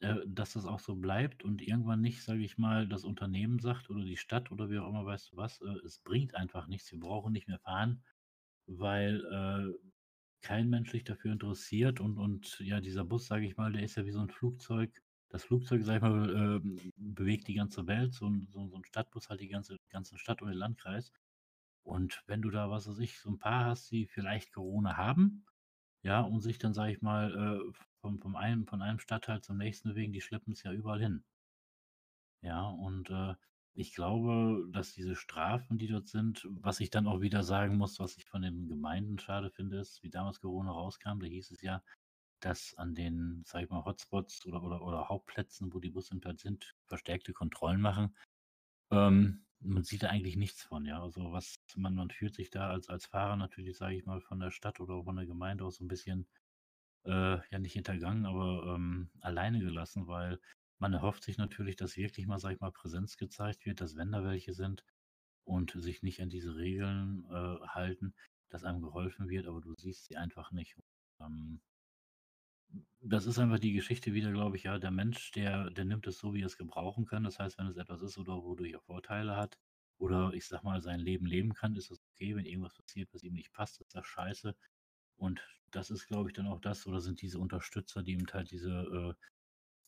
dass das auch so bleibt und irgendwann nicht, sage ich mal, das Unternehmen sagt oder die Stadt oder wie auch immer, weißt du was, äh, es bringt einfach nichts, wir brauchen nicht mehr fahren, weil äh, kein Mensch sich dafür interessiert und, und ja, dieser Bus, sage ich mal, der ist ja wie so ein Flugzeug. Das Flugzeug, sag ich mal, äh, bewegt die ganze Welt, so ein, so, so ein Stadtbus halt die ganze, ganze Stadt oder den Landkreis. Und wenn du da, was weiß ich, so ein paar hast, die vielleicht Corona haben, ja, und sich dann, sage ich mal, äh, vom, vom einem, von einem Stadtteil zum nächsten bewegen, die schleppen es ja überall hin. Ja, und äh, ich glaube, dass diese Strafen, die dort sind, was ich dann auch wieder sagen muss, was ich von den Gemeinden schade finde, ist, wie damals Corona rauskam, da hieß es ja, dass an den, sag ich mal, Hotspots oder, oder, oder Hauptplätzen, wo die Busse sind, verstärkte Kontrollen machen. Ähm, man sieht da eigentlich nichts von, ja. Also was man, man fühlt sich da als, als Fahrer natürlich, sage ich mal, von der Stadt oder von der Gemeinde aus so ein bisschen äh, ja nicht hintergangen, aber ähm, alleine gelassen, weil man erhofft sich natürlich, dass wirklich mal, sag ich mal, Präsenz gezeigt wird, dass wenn da welche sind und sich nicht an diese Regeln äh, halten. dass einem geholfen wird, aber du siehst sie einfach nicht. Ähm, das ist einfach die Geschichte wieder, glaube ich, ja, der Mensch, der, der nimmt es so, wie er es gebrauchen kann. Das heißt, wenn es etwas ist oder wodurch er Vorteile hat oder ich sag mal, sein Leben leben kann, ist das okay. Wenn irgendwas passiert, was ihm nicht passt, ist das scheiße. Und das ist, glaube ich, dann auch das, oder sind diese Unterstützer, die eben halt diese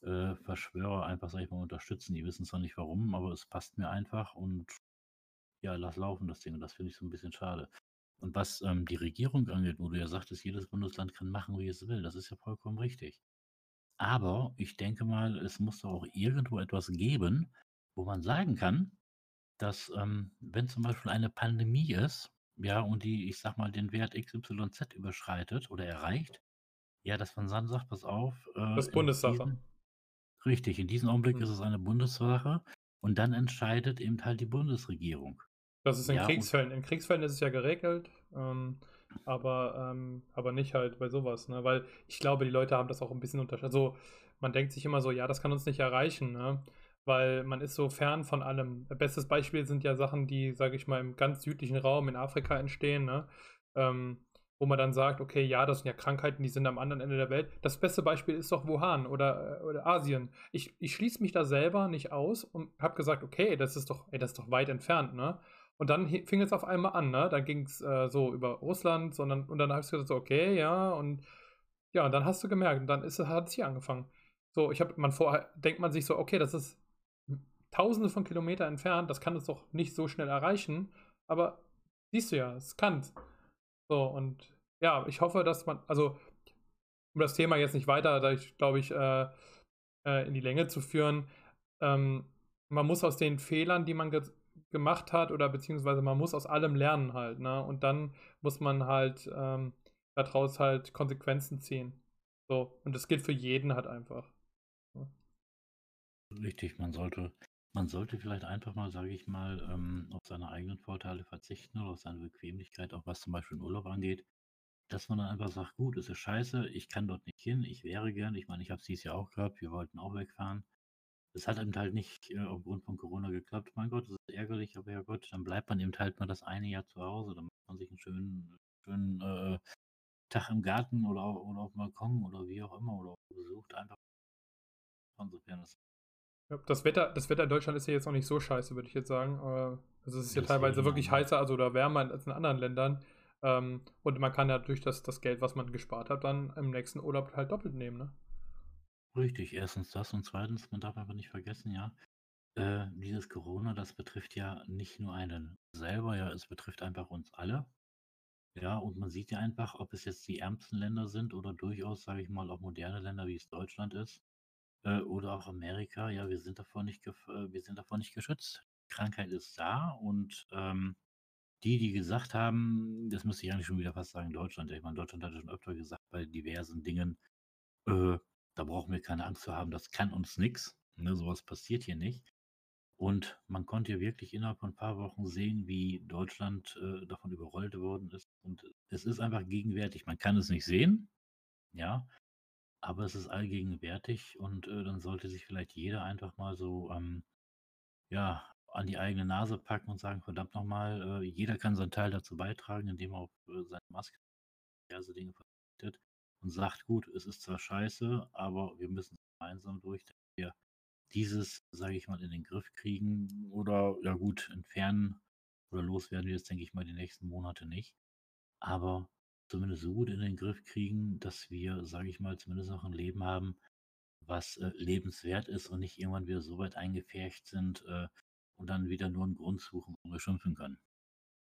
äh, äh, Verschwörer einfach, sag ich mal, unterstützen. Die wissen zwar nicht warum, aber es passt mir einfach und ja, lass laufen das Ding. Und das finde ich so ein bisschen schade. Und was ähm, die Regierung angeht, wo du ja sagtest, jedes Bundesland kann machen, wie es will, das ist ja vollkommen richtig. Aber ich denke mal, es muss doch auch irgendwo etwas geben, wo man sagen kann, dass ähm, wenn zum Beispiel eine Pandemie ist, ja, und die, ich sag mal, den Wert XYZ überschreitet oder erreicht, ja, dass man dann sagt, pass auf. Äh, das ist Bundessache. Diesen, richtig, in diesem Augenblick hm. ist es eine Bundessache und dann entscheidet eben halt die Bundesregierung. Das ist in ja, Kriegsfällen. In Kriegsfällen ist es ja geregelt, ähm, aber, ähm, aber nicht halt bei sowas, ne? Weil ich glaube, die Leute haben das auch ein bisschen unterschätzt. Also man denkt sich immer so, ja, das kann uns nicht erreichen, ne? Weil man ist so fern von allem. Bestes Beispiel sind ja Sachen, die, sage ich mal, im ganz südlichen Raum in Afrika entstehen, ne? Ähm, wo man dann sagt, okay, ja, das sind ja Krankheiten, die sind am anderen Ende der Welt. Das beste Beispiel ist doch Wuhan oder, äh, oder Asien. Ich, ich schließe mich da selber nicht aus und habe gesagt, okay, das ist doch, ey, das ist doch weit entfernt, ne? Und dann fing es auf einmal an, ne? Dann ging es äh, so über Russland, sondern, und dann hast du gesagt, so, okay, ja, und ja, und dann hast du gemerkt, und dann ist, hat es hier angefangen. So, ich habe, man vorher denkt man sich so, okay, das ist tausende von Kilometern entfernt, das kann es doch nicht so schnell erreichen, aber siehst du ja, es kann. So, und ja, ich hoffe, dass man, also, um das Thema jetzt nicht weiter, glaube ich, äh, äh, in die Länge zu führen, ähm, man muss aus den Fehlern, die man ge gemacht hat oder beziehungsweise man muss aus allem lernen halt, ne? Und dann muss man halt ähm, daraus halt Konsequenzen ziehen. So, und das gilt für jeden halt einfach. Richtig, man sollte, man sollte vielleicht einfach mal, sage ich mal, ähm, auf seine eigenen Vorteile verzichten oder auf seine Bequemlichkeit, auch was zum Beispiel den Urlaub angeht, dass man dann einfach sagt, gut, es ist scheiße, ich kann dort nicht hin, ich wäre gern, ich meine, ich habe es dieses Jahr auch gehabt, wir wollten auch wegfahren, es hat eben halt nicht äh, aufgrund von Corona geklappt. Mein Gott, das ist ärgerlich, aber ja Gott, dann bleibt man eben halt mal das eine Jahr zu Hause. Dann macht man sich einen schönen, schönen äh, Tag im Garten oder, oder auf dem Balkon oder wie auch immer oder besucht einfach. Insofern ja, das Wetter, das Wetter in Deutschland ist ja jetzt auch nicht so scheiße, würde ich jetzt sagen. Also es ist ja teilweise wirklich heißer, also oder wärmer als in anderen Ländern. Ähm, und man kann ja durch das, das Geld, was man gespart hat, dann im nächsten Urlaub halt doppelt nehmen, ne? Richtig, erstens das und zweitens, man darf einfach nicht vergessen, ja, äh, dieses Corona, das betrifft ja nicht nur einen selber, ja, es betrifft einfach uns alle. Ja, und man sieht ja einfach, ob es jetzt die ärmsten Länder sind oder durchaus, sage ich mal, auch moderne Länder, wie es Deutschland ist, äh, oder auch Amerika, ja, wir sind davor nicht, äh, wir sind davor nicht geschützt. Krankheit ist da und ähm, die, die gesagt haben, das müsste ich eigentlich schon wieder fast sagen, Deutschland, ich meine, Deutschland hat schon öfter gesagt bei diversen Dingen, äh, da brauchen wir keine Angst zu haben, das kann uns nichts. Ne, sowas passiert hier nicht. Und man konnte ja wirklich innerhalb von ein paar Wochen sehen, wie Deutschland äh, davon überrollt worden ist. Und es ist einfach gegenwärtig. Man kann es nicht sehen, ja, aber es ist allgegenwärtig und äh, dann sollte sich vielleicht jeder einfach mal so, ähm, ja, an die eigene Nase packen und sagen, verdammt nochmal, äh, jeder kann seinen Teil dazu beitragen, indem er auf äh, seine Maske diverse Dinge verzichtet und sagt, gut, es ist zwar scheiße, aber wir müssen gemeinsam durch, dass wir dieses, sage ich mal, in den Griff kriegen oder ja gut, entfernen oder loswerden wir jetzt, denke ich mal, die nächsten Monate nicht. Aber zumindest so gut in den Griff kriegen, dass wir, sage ich mal, zumindest noch ein Leben haben, was äh, lebenswert ist und nicht irgendwann wieder so weit eingefärcht sind äh, und dann wieder nur einen Grund suchen, wo wir schimpfen können.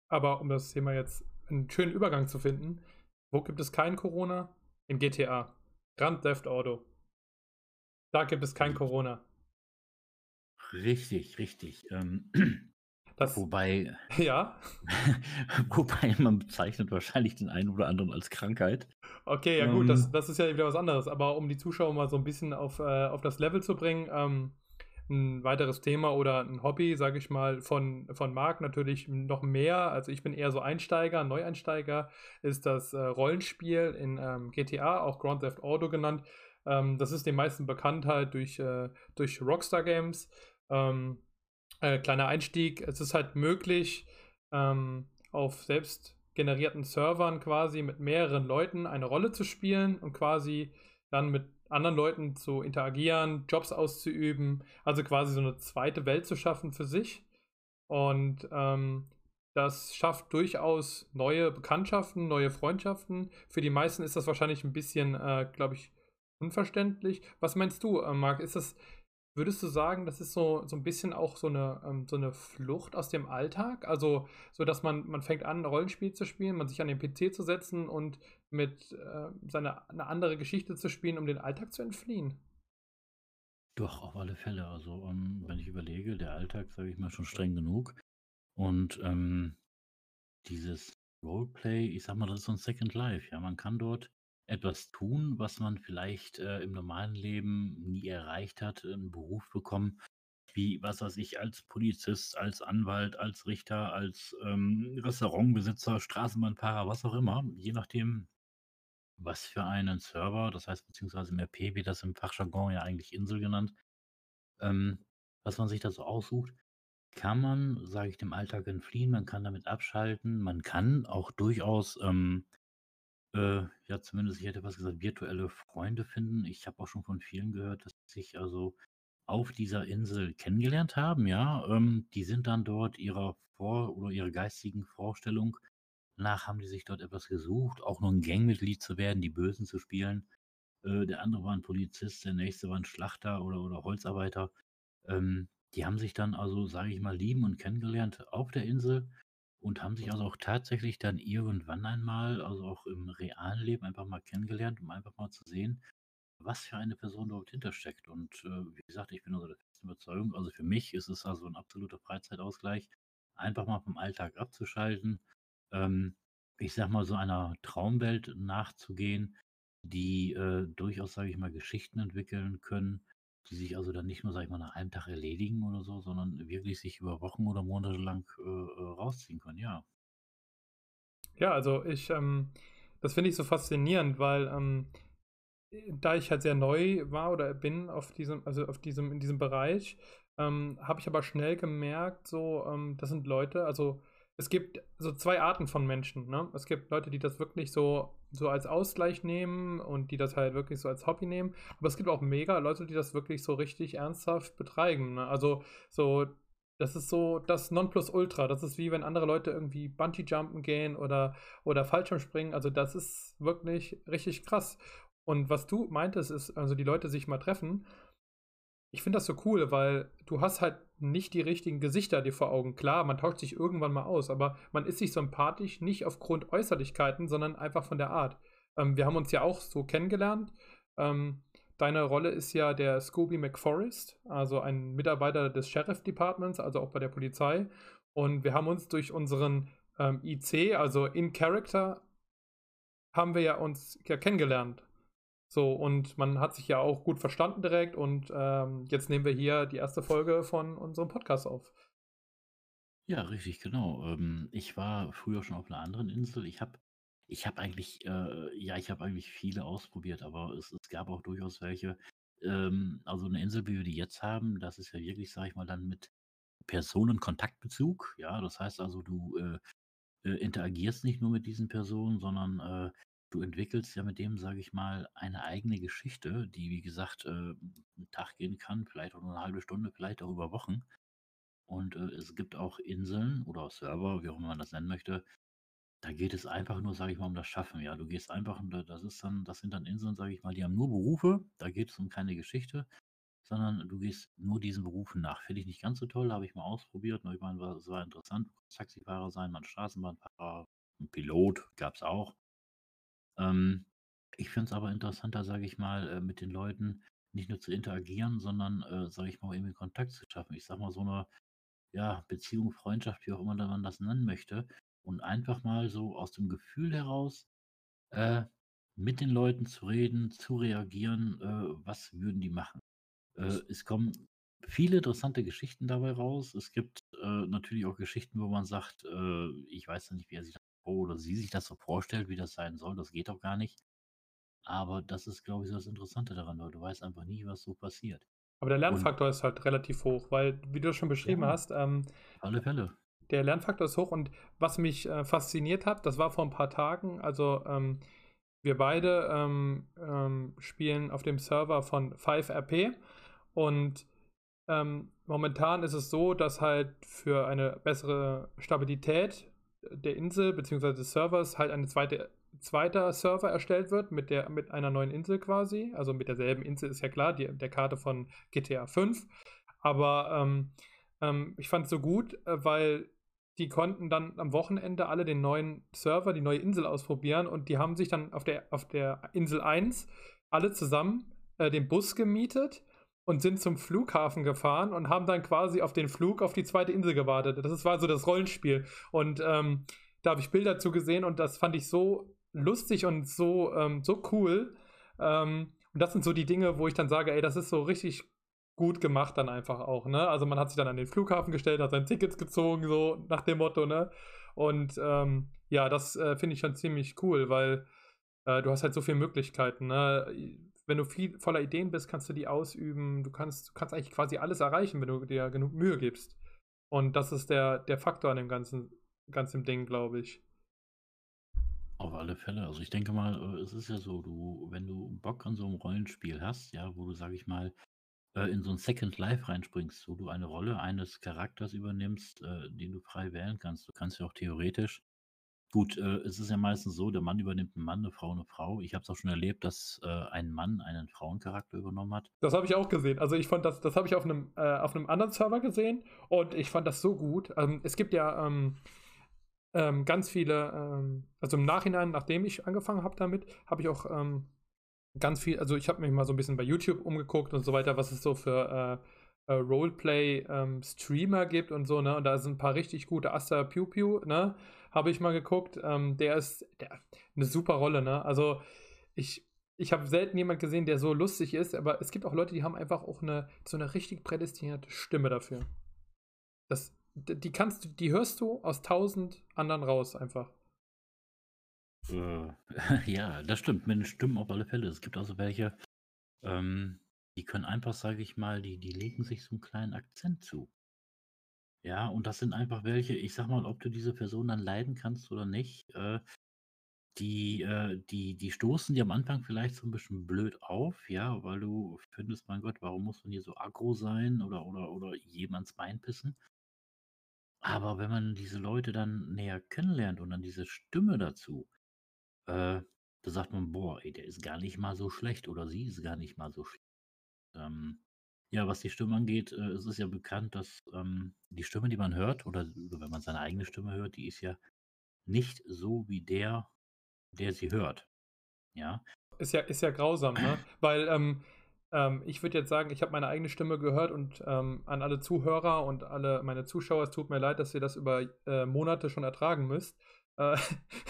Aber um das Thema jetzt einen schönen Übergang zu finden, wo gibt es kein Corona? in GTA. Grand Theft Auto. Da gibt es kein Corona. Richtig, richtig. Ähm, das, wobei, [LAUGHS] ja. [LAUGHS] wobei man bezeichnet wahrscheinlich den einen oder anderen als Krankheit. Okay, ja ähm, gut, das, das ist ja wieder was anderes. Aber um die Zuschauer mal so ein bisschen auf, äh, auf das Level zu bringen, ähm, ein weiteres Thema oder ein Hobby, sage ich mal, von, von Marc natürlich noch mehr. Also ich bin eher so Einsteiger, Neueinsteiger, ist das äh, Rollenspiel in ähm, GTA, auch Grand Theft Auto genannt. Ähm, das ist den meisten bekannt halt durch, äh, durch Rockstar Games. Ähm, äh, kleiner Einstieg, es ist halt möglich, ähm, auf selbst generierten Servern quasi mit mehreren Leuten eine Rolle zu spielen und quasi dann mit anderen Leuten zu interagieren, Jobs auszuüben, also quasi so eine zweite Welt zu schaffen für sich. Und ähm, das schafft durchaus neue Bekanntschaften, neue Freundschaften. Für die meisten ist das wahrscheinlich ein bisschen, äh, glaube ich, unverständlich. Was meinst du, äh, Marc? Ist das, würdest du sagen, das ist so, so ein bisschen auch so eine, ähm, so eine Flucht aus dem Alltag? Also, so dass man, man fängt an, ein Rollenspiel zu spielen, man sich an den PC zu setzen und mit äh, seine, eine andere Geschichte zu spielen, um den Alltag zu entfliehen? Doch, auf alle Fälle. Also, um, ähm, wenn ich überlege, der Alltag, sage ich mal, schon streng genug. Und ähm, dieses Roleplay, ich sag mal, das ist so ein Second Life. Ja, man kann dort etwas tun, was man vielleicht äh, im normalen Leben nie erreicht hat, einen Beruf bekommen, wie, was weiß ich, als Polizist, als Anwalt, als Richter, als ähm, Restaurantbesitzer, Straßenbahnfahrer, was auch immer, je nachdem, was für einen Server, das heißt beziehungsweise im RP wird das im Fachjargon ja eigentlich Insel genannt, ähm, was man sich da so aussucht, kann man, sage ich, dem Alltag entfliehen, man kann damit abschalten, man kann auch durchaus, ähm, äh, ja, zumindest, ich hätte was gesagt, virtuelle Freunde finden. Ich habe auch schon von vielen gehört, dass sie sich also auf dieser Insel kennengelernt haben, ja. Ähm, die sind dann dort ihrer Vor- oder ihrer geistigen Vorstellung nach haben die sich dort etwas gesucht, auch nur ein Gangmitglied zu werden, die Bösen zu spielen. Äh, der andere war ein Polizist, der nächste war ein Schlachter oder, oder Holzarbeiter. Ähm, die haben sich dann also, sage ich mal, lieben und kennengelernt auf der Insel und haben sich also auch tatsächlich dann irgendwann einmal, also auch im realen Leben einfach mal kennengelernt, um einfach mal zu sehen, was für eine Person dort hintersteckt. Und äh, wie gesagt, ich bin also der festen Überzeugung, also für mich ist es also ein absoluter Freizeitausgleich, einfach mal vom Alltag abzuschalten, ähm, ich sag mal, so einer Traumwelt nachzugehen, die äh, durchaus, sage ich mal, Geschichten entwickeln können, die sich also dann nicht nur, sage ich mal, nach einem Tag erledigen oder so, sondern wirklich sich über Wochen oder Monate lang äh, äh, rausziehen können, ja. Ja, also ich, ähm, das finde ich so faszinierend, weil ähm, da ich halt sehr neu war oder bin auf diesem, also auf diesem, in diesem Bereich, ähm, habe ich aber schnell gemerkt, so, ähm, das sind Leute, also es gibt so zwei Arten von Menschen. Ne? Es gibt Leute, die das wirklich so, so als Ausgleich nehmen und die das halt wirklich so als Hobby nehmen. Aber es gibt auch mega Leute, die das wirklich so richtig ernsthaft betreiben. Ne? Also so, das ist so das Nonplusultra. Das ist wie wenn andere Leute irgendwie Bungee-Jumpen gehen oder, oder Fallschirmspringen. Also das ist wirklich richtig krass. Und was du meintest, ist, also die Leute sich mal treffen ich finde das so cool, weil du hast halt nicht die richtigen Gesichter dir vor Augen. Klar, man tauscht sich irgendwann mal aus, aber man ist sich sympathisch nicht aufgrund Äußerlichkeiten, sondern einfach von der Art. Ähm, wir haben uns ja auch so kennengelernt. Ähm, deine Rolle ist ja der Scooby McForest, also ein Mitarbeiter des Sheriff Departments, also auch bei der Polizei. Und wir haben uns durch unseren ähm, IC, also in Character, haben wir ja uns ja kennengelernt. So, und man hat sich ja auch gut verstanden direkt und ähm, jetzt nehmen wir hier die erste Folge von unserem Podcast auf. Ja, richtig, genau. Ähm, ich war früher schon auf einer anderen Insel. Ich habe ich habe eigentlich, äh, ja, ich habe eigentlich viele ausprobiert, aber es, es gab auch durchaus welche. Ähm, also eine Insel, wie wir die jetzt haben, das ist ja wirklich, sage ich mal, dann mit Personenkontaktbezug. Ja, das heißt also, du äh, äh, interagierst nicht nur mit diesen Personen, sondern äh, du entwickelst ja mit dem, sage ich mal, eine eigene Geschichte, die, wie gesagt, äh, 'n Tag gehen kann, vielleicht auch nur eine halbe Stunde, vielleicht auch über Wochen. Und, äh, es gibt auch Inseln oder Server, wie auch immer man das nennen möchte, da geht es einfach nur, sage ich mal, um das Schaffen, ja. Du gehst einfach das ist dann das sind dann Inseln, sage ich mal, die haben nur Berufe, da geht es um keine Geschichte, sondern du gehst nur diesen Berufen nach. Finde ich nicht ganz so toll, habe ich mal ausprobiert? Ich meine, es war interessant. Taxifahrer sein, mal 'n Straßenbahnfahrer, 'n Pilot gab es auch. Ähm, ich finde es aber interessanter, sage ich mal, äh, mit den Leuten nicht nur zu interagieren, sondern, äh, sage ich mal, irgendwie Kontakt zu schaffen. Ich sage mal, so eine ja, Beziehung, Freundschaft, wie auch immer man das nennen möchte. Und einfach mal so aus dem Gefühl heraus, äh, mit den Leuten zu reden, zu reagieren, äh, was würden die machen? Äh, es kommen viele interessante Geschichten dabei raus. Es gibt äh, natürlich auch Geschichten, wo man sagt, äh, ich weiß nicht, wie er sich oder sie sich das so vorstellt, wie das sein soll. Das geht doch gar nicht. Aber das ist, glaube ich, so das Interessante daran, weil du weißt einfach nie, was so passiert. Aber der Lernfaktor Und, ist halt relativ hoch, weil, wie du schon beschrieben ja, hast, ähm, alle Fälle. der Lernfaktor ist hoch und was mich äh, fasziniert hat, das war vor ein paar Tagen, also ähm, wir beide ähm, ähm, spielen auf dem Server von 5RP und ähm, momentan ist es so, dass halt für eine bessere Stabilität der Insel bzw. des Servers halt eine zweite zweiter Server erstellt wird mit der mit einer neuen Insel quasi, also mit derselben Insel ist ja klar, die, der Karte von GTA 5. Aber ähm, ähm, ich fand es so gut, äh, weil die konnten dann am Wochenende alle den neuen Server, die neue Insel ausprobieren und die haben sich dann auf der, auf der Insel 1 alle zusammen äh, den Bus gemietet und sind zum Flughafen gefahren und haben dann quasi auf den Flug auf die zweite Insel gewartet. Das war so das Rollenspiel. Und ähm, da habe ich Bilder zu gesehen und das fand ich so lustig und so, ähm, so cool. Ähm, und das sind so die Dinge, wo ich dann sage, ey, das ist so richtig gut gemacht dann einfach auch, ne? Also man hat sich dann an den Flughafen gestellt, hat sein Tickets gezogen, so nach dem Motto, ne? Und ähm, ja, das äh, finde ich schon ziemlich cool, weil äh, du hast halt so viele Möglichkeiten, ne? Wenn du viel voller Ideen bist, kannst du die ausüben. Du kannst, du kannst eigentlich quasi alles erreichen, wenn du dir genug Mühe gibst. Und das ist der, der Faktor an dem ganzen, ganzen Ding, glaube ich. Auf alle Fälle. Also ich denke mal, äh, es ist ja so, du, wenn du Bock an so einem Rollenspiel hast, ja, wo du, sag ich mal, äh, in so ein Second Life reinspringst, wo du eine Rolle eines Charakters übernimmst, äh, den du frei wählen kannst. Du kannst ja auch theoretisch gut, äh, es ist ja meistens so, der Mann übernimmt einen Mann, eine Frau eine Frau. Ich habe es auch schon erlebt, dass, äh, ein Mann einen Frauencharakter übernommen hat. Das habe ich auch gesehen. Also, ich fand das das habe ich auf einem äh, auf 'nem anderen Server gesehen und ich fand das so gut. Ähm, es gibt ja, ähm, ähm, ganz viele, ähm also, im Nachhinein, nachdem ich angefangen habe damit, habe ich auch, ähm ganz viel, also ich habe mich mal so ein bisschen bei YouTube umgeguckt und so weiter, was es so für äh, äh, Roleplay-Streamer ähm, gibt und so, ne? Und da sind ein paar richtig gute Asta Pew Pew, ne? Habe ich mal geguckt. Ähm, der ist der, eine super Rolle, ne? Also ich, ich habe selten jemand gesehen, der so lustig ist, aber es gibt auch Leute, die haben einfach auch eine, so eine richtig prädestinierte Stimme dafür. Das, die kannst du, die hörst du aus tausend anderen raus einfach. Äh, [LAUGHS] ja, das stimmt. Mit den Stimmen auf alle Fälle. Es gibt also welche, ähm, die können einfach, sage ich mal, die, die legen sich so einen kleinen Akzent zu. Ja, und das sind einfach welche, ich sag mal, ob du diese Person dann leiden kannst oder nicht, äh, die, äh, die, die stoßen dir am Anfang vielleicht so ein bisschen blöd auf, ja, weil du findest, mein Gott, warum muss man hier so aggro sein oder, oder, oder jemands Bein pissen? Aber wenn man diese Leute dann näher kennenlernt und dann diese Stimme dazu, äh, da sagt man: „Boah, ey, der ist gar nicht mal so schlecht oder sie ist gar nicht mal so schlecht.“ Ähm, ja, was die Stimme angeht, äh, es ist ja bekannt, dass, ähm, die Stimme, die man hört oder oder wenn man seine eigene Stimme hört, die ist ja nicht so wie der, der sie hört, ja? Ist ja ist ja grausam, ne? [CLEARS THROAT] Weil, ähm, ähm, ich würde jetzt sagen, ich habe meine eigene Stimme gehört und, ähm, an alle Zuhörer und alle meine Zuschauer, es tut mir leid, dass ihr das über, äh, Monate schon ertragen müsst äh,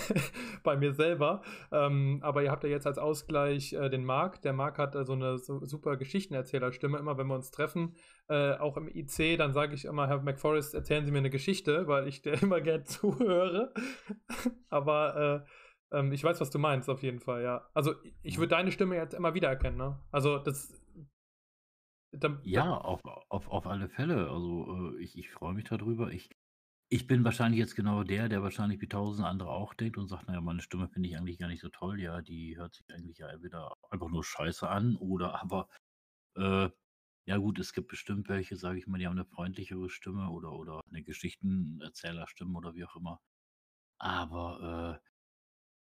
[LAUGHS] bei mir selber. Ähm, aber ihr habt ja jetzt als Ausgleich äh, den Marc. Der Marc hat äh, so eine so super Geschichtenerzählerstimme. Immer wenn wir uns treffen, äh, auch im IC, dann sage ich immer, Herr McForrest, erzählen Sie mir eine Geschichte, weil ich dir [LAUGHS] immer gern zuhöre. [LAUGHS] aber äh, ähm, ich weiß, was du meinst, auf jeden Fall, ja. Also ich würde deine Stimme jetzt immer wieder erkennen, ne? Also das. Da, ja, auf, auf, auf alle Fälle. Also äh, ich, ich freue mich darüber. Ich ich bin wahrscheinlich jetzt genau der, der wahrscheinlich wie tausend andere auch denkt und sagt: „Na ja, meine Stimme finde ich eigentlich gar nicht so toll. Ja, die hört sich eigentlich ja entweder einfach nur scheiße an oder [LAUGHS] aber, äh, ja gut, es gibt bestimmt welche, sage ich mal, die haben eine freundlichere Stimme oder oder 'ne Geschichtenerzählerstimme oder wie auch immer. Aber, äh,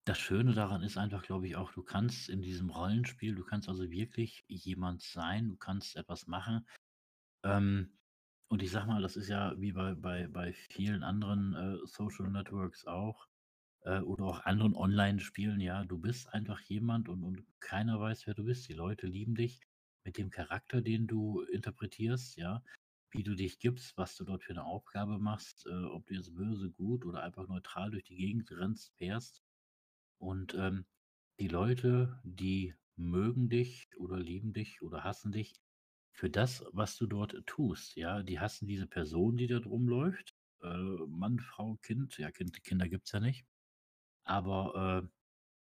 das Schöne daran ist einfach, glaube ich auch, du kannst in diesem Rollenspiel du kannst also wirklich jemand sein, du kannst etwas machen, ähm und ich sage mal, das ist ja wie bei bei bei vielen anderen, äh, Social Networks auch, äh, oder auch anderen Online-Spielen, ja. Du bist einfach jemand und und keiner weiß, wer du bist. Die Leute lieben dich mit dem Charakter, den du interpretierst, ja, wie du dich gibst, was du dort für eine Aufgabe machst, äh, ob du jetzt böse, gut oder einfach neutral durch die Gegend rennst, fährst. Und, ähm, die Leute, die mögen dich oder lieben dich oder hassen dich für das, was du dort tust, ja. Die hassen diese Person, die dort rumläuft, äh, Mann, Frau, Kind. Ja, Kind Kinder gibt's ja nicht. Aber, äh,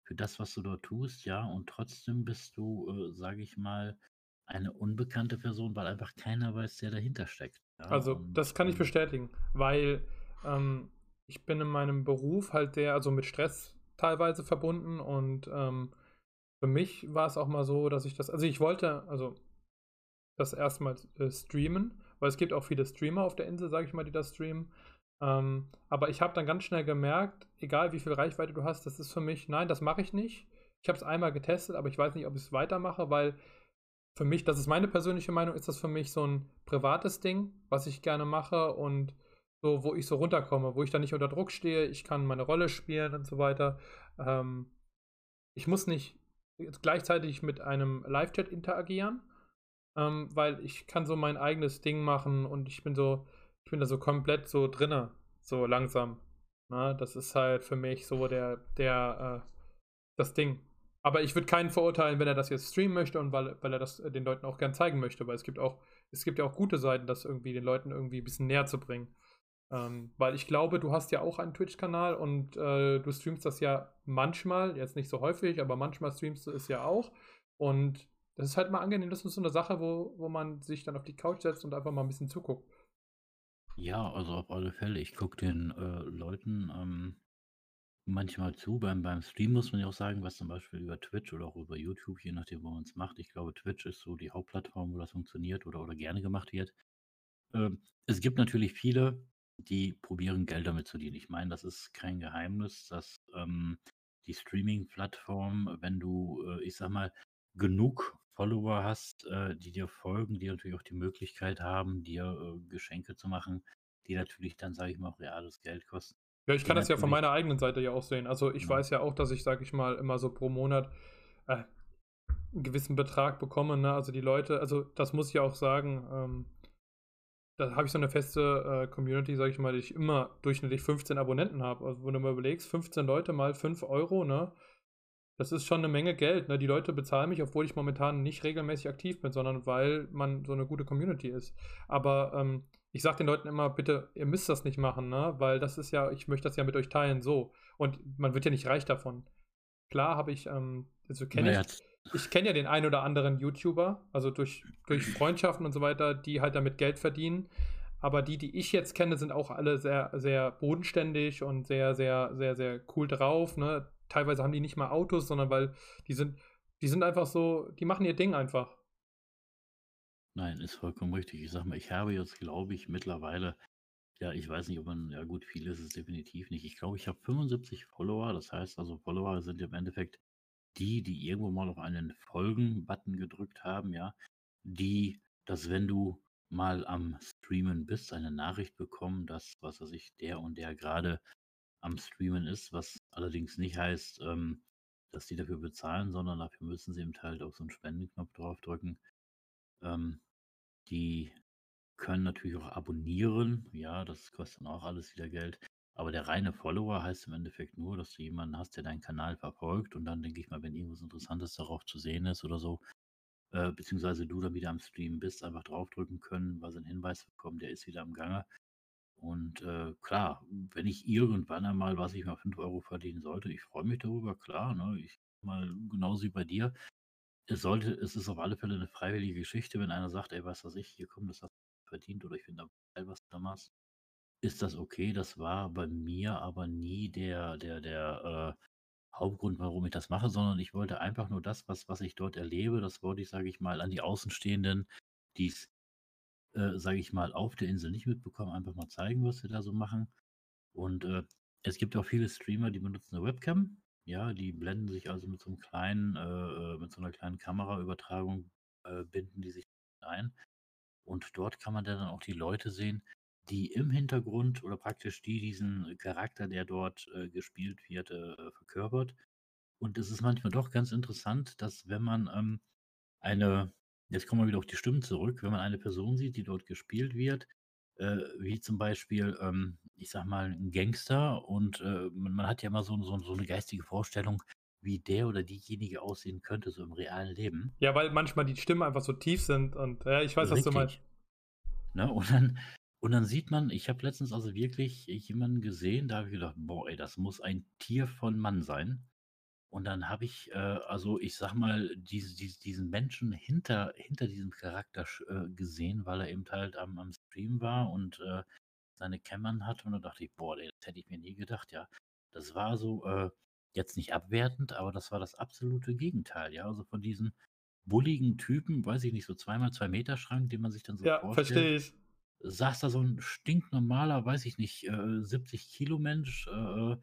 für das, was du dort tust, ja, und trotzdem bist du, äh, sage ich mal, eine unbekannte Person, weil einfach keiner weiß, der dahinter steckt, ja, Also, und, das kann ich ähm bestätigen, weil ähm, ich bin in meinem Beruf halt sehr, also mit Stress teilweise verbunden und ähm, für mich war es auch mal so, dass ich das, also ich wollte, also das erstmal äh, streamen, weil es gibt auch viele Streamer auf der Insel, sage ich mal, die das streamen. Ähm, aber ich habe dann ganz schnell gemerkt, egal wie viel Reichweite du hast, das ist für mich, nein, das mache ich nicht. Ich habe es einmal getestet, aber ich weiß nicht, ob ich es weitermache, weil für mich, das ist meine persönliche Meinung, ist das für mich so ein privates Ding, was ich gerne mache und so, wo ich so runterkomme, wo ich dann nicht unter Druck stehe, ich kann meine Rolle spielen und so weiter. Ähm, ich muss nicht gleichzeitig mit einem Live-Chat interagieren, ähm, weil ich kann so mein eigenes Ding machen und ich bin so, ich bin da so komplett so drinne, so langsam. Na, ne? das ist halt für mich so der, der, äh, das Ding. Aber ich würde keinen verurteilen, wenn er das jetzt streamen möchte und weil, weil er das den Leuten auch gern zeigen möchte, weil es gibt auch, es gibt ja auch gute Seiten, das irgendwie den Leuten irgendwie ein bisschen näher zu bringen. Ähm, weil ich glaube, du hast ja auch einen Twitch-Kanal und äh, du streamst das ja manchmal, jetzt nicht so häufig, aber manchmal streamst du es ja auch. Und das ist halt mal angenehm, das ist so eine Sache, wo, wo man sich dann auf die Couch setzt und einfach mal ein bisschen zuguckt. Ja, also auf alle Fälle. Ich gucke den äh, Leuten ähm, manchmal zu. Beim, beim Stream muss man ja auch sagen, was zum Beispiel über Twitch oder auch über YouTube, je nachdem, wo man es macht. Ich glaube, Twitch ist so die Hauptplattform, wo das funktioniert oder, oder gerne gemacht wird. Ähm, es gibt natürlich viele, die probieren Geld damit zu verdienen. Ich meine, das ist kein Geheimnis, dass ähm, die Streaming-Plattform, wenn du, äh, ich sag mal, genug Follower hast, äh, die dir folgen, die natürlich auch die Möglichkeit haben, dir äh, Geschenke zu machen, die natürlich dann, sage ich mal, auch reales Geld kosten. Ja, ich kann das ja von meiner eigenen Seite ja auch sehen. Also ich ja. weiß ja auch, dass ich, sage ich mal, immer so pro Monat äh, einen gewissen Betrag bekomme. Ne? Also die Leute, also das muss ich auch sagen, ähm, da habe ich so eine feste äh, Community, sage ich mal, die ich immer durchschnittlich 15 Abonnenten habe. Also wenn du mal überlegst, 15 Leute mal 5 Euro, ne? Das ist schon eine Menge Geld. Ne? Die Leute bezahlen mich, obwohl ich momentan nicht regelmäßig aktiv bin, sondern weil man so eine gute Community ist. Aber ähm, ich sage den Leuten immer, bitte, ihr müsst das nicht machen, ne? weil das ist ja, ich möchte das ja mit euch teilen, so. Und man wird ja nicht reich davon. Klar habe ich, ähm, also kenne naja. ich ich kenne ja den einen oder anderen YouTuber, also durch, durch Freundschaften und so weiter, die halt damit Geld verdienen. Aber die, die ich jetzt kenne, sind auch alle sehr, sehr bodenständig und sehr, sehr, sehr, sehr cool drauf. Ne? Teilweise haben die nicht mal Autos, sondern weil die sind, die sind einfach so, die machen ihr Ding einfach. Nein, ist vollkommen richtig. Ich sag mal, ich habe jetzt, glaube ich, mittlerweile, ja, ich weiß nicht, ob man, ja gut, viel ist es definitiv nicht. Ich glaube, ich habe 75 Follower. Das heißt also, Follower sind im Endeffekt die, die irgendwo mal auf einen Folgen-Button gedrückt haben, ja, die, dass wenn du mal am Streamen bist, eine Nachricht bekommen, dass, was weiß ich, der und der gerade am Streamen ist, was allerdings nicht heißt, ähm, dass die dafür bezahlen, sondern dafür müssen sie eben halt auf so einen Spendenknopf draufdrücken. Ähm, die können natürlich auch abonnieren, ja, das kostet dann auch alles wieder Geld. Aber der reine Follower heißt im Endeffekt nur, dass du jemanden hast, der deinen Kanal verfolgt und dann denke ich mal, wenn irgendwas Interessantes darauf zu sehen ist oder so, äh, beziehungsweise du dann wieder am Stream bist, einfach draufdrücken können, weil sie einen Hinweis bekommen, der ist wieder am Gange. Und äh, klar, wenn ich irgendwann einmal, was ich mal 5 Euro verdienen sollte, ich freue mich darüber, klar, ne? Ich mal genauso wie bei dir. Es sollte, es ist auf alle Fälle eine freiwillige Geschichte, wenn einer sagt, ey, was weiß ich, hier kommt, das hast du verdient oder ich finde geil, was du da machst ist das okay. Das war bei mir aber nie der der der, äh, Hauptgrund, warum ich das mache, sondern ich wollte einfach nur das, was was ich dort erlebe, das wollte ich, sage ich mal, an die Außenstehenden, die's, äh, sage ich mal, auf der Insel nicht mitbekommen, einfach mal zeigen, was wir da so machen. Und, äh, es gibt auch viele Streamer, die benutzen eine Webcam. Ja, die blenden sich also mit so einem kleinen äh, äh, mit so einer kleinen Kameraübertragung, äh, binden die sich ein. Und dort kann man dann auch die Leute sehen die im Hintergrund oder praktisch die diesen Charakter, der dort, gespielt wird, verkörpert. Und es ist manchmal doch ganz interessant, dass wenn man, ähm, eine jetzt kommen wir wieder auf die Stimmen zurück, wenn man eine Person sieht, die dort gespielt wird, äh, wie zum Beispiel, ähm, ich sage mal, ein Gangster und, äh, man man hat ja immer so so so 'ne geistige Vorstellung, wie der oder diejenige aussehen könnte, so im realen Leben. Ja, weil manchmal die Stimmen einfach so tief sind und ja, ich weiß, was du meinst. Ne, und dann und dann sieht man ich habe letztens also wirklich jemanden gesehen, da habe ich gedacht: „Boah, ey, das muss ein Tier von Mann sein.“ Und dann habe ich, äh, also, ich sage mal, diese dies diesen Menschen hinter hinter diesem Charakter äh, gesehen, weil er eben halt am am Stream war und, äh, seine Cam hat und da dachte ich: „Boah, das hätte ich mir nie gedacht“, ja. Das war so, äh, jetzt nicht abwertend, aber das war das absolute Gegenteil, ja. Also, von diesen bulligen Typen, weiß ich nicht, so 2 mal 2 Meter Schrank, den man sich dann so Ja, verstehe vorstellt, ich. saß da so 'n stinknormaler, weiß ich nicht, äh, 70 Kilo Mensch, äh, äh,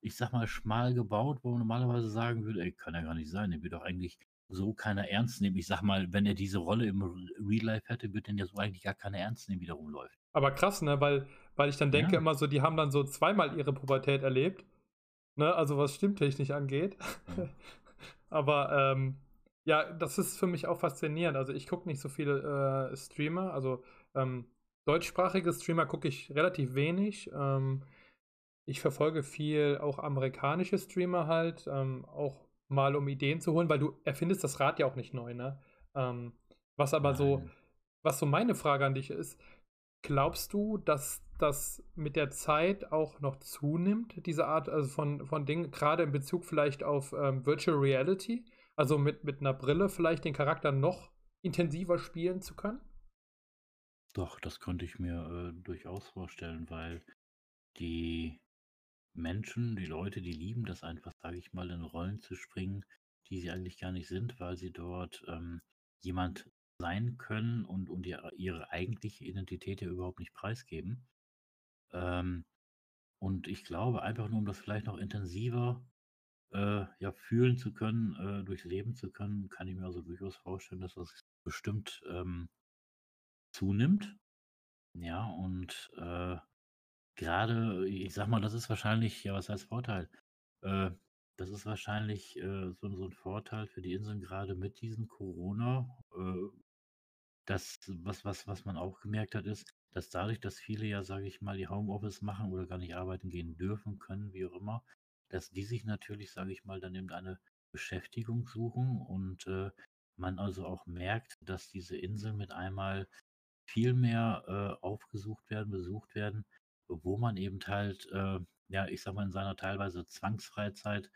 ich sage mal, schmal gebaut, wo man normalerweise sagen würde: „Ey, kann ja gar nicht sein, den will doch eigentlich so keiner ernst nehmen.“ Ich sage mal, wenn er diese Rolle im Real Life hätte, würde den ja so eigentlich gar keiner ernst nehmen, wie der rumläuft. Aber krass, ne, weil weil ich dann denke Ja. immer so, die haben dann so zweimal ihre Pubertät erlebt, ne, also was Stimmtechnik angeht. Mhm. [LAUGHS] Aber, ähm, ja, das ist für mich auch faszinierend. Also, ich gucke nicht so viele, äh, Streamer, also, ähm, deutschsprachige Streamer gucke ich relativ wenig. Ähm, ich verfolge viel auch amerikanische Streamer halt, ähm, auch mal um Ideen zu holen, weil du erfindest das Rad ja auch nicht neu, ne? Ähm, was aber so Nein. was so meine Frage an dich ist, glaubst du, dass das mit der Zeit auch noch zunimmt, diese Art, also, von von Dingen, grade in Bezug vielleicht auf, ähm, Virtual Reality? Also, mit mit 'ner Brille vielleicht den Charakter noch intensiver spielen zu können? Doch, das könnte ich mir, äh, durchaus vorstellen, weil die Menschen, die Leute, die lieben das einfach, sage ich mal, in Rollen zu springen, die sie eigentlich gar nicht sind, weil sie dort, ähm, jemand sein können und und ihr ihre eigentliche Identität ja überhaupt nicht preisgeben. Ähm, und ich glaube, einfach nur, um das vielleicht noch intensiver, äh, ja, fühlen zu können, äh, durchleben zu können, kann ich mir also durchaus vorstellen, dass das bestimmt, ähm zunimmt. Ja, und, äh, grade, ich sage mal, das ist wahrscheinlich ja, was heißt Vorteil? Äh, das ist wahrscheinlich, äh, so so 'n Vorteil für die Inseln grade mit diesem Corona. Äh, das, was was was man auch gemerkt hat, ist, dass dadurch, dass viele ja, sage ich mal, ihr Homeoffice machen oder gar nicht arbeiten gehen dürfen, können, wie auch immer, dass die sich natürlich, sage ich mal, dann irgendeine Beschäftigung suchen und, äh, man also auch merkt, dass diese Inseln mit einmal viel mehr, äh, aufgesucht werden, besucht werden, wo man eben halt, äh, ja, ich sage mal, in seiner teilweise Zwangsfreizeit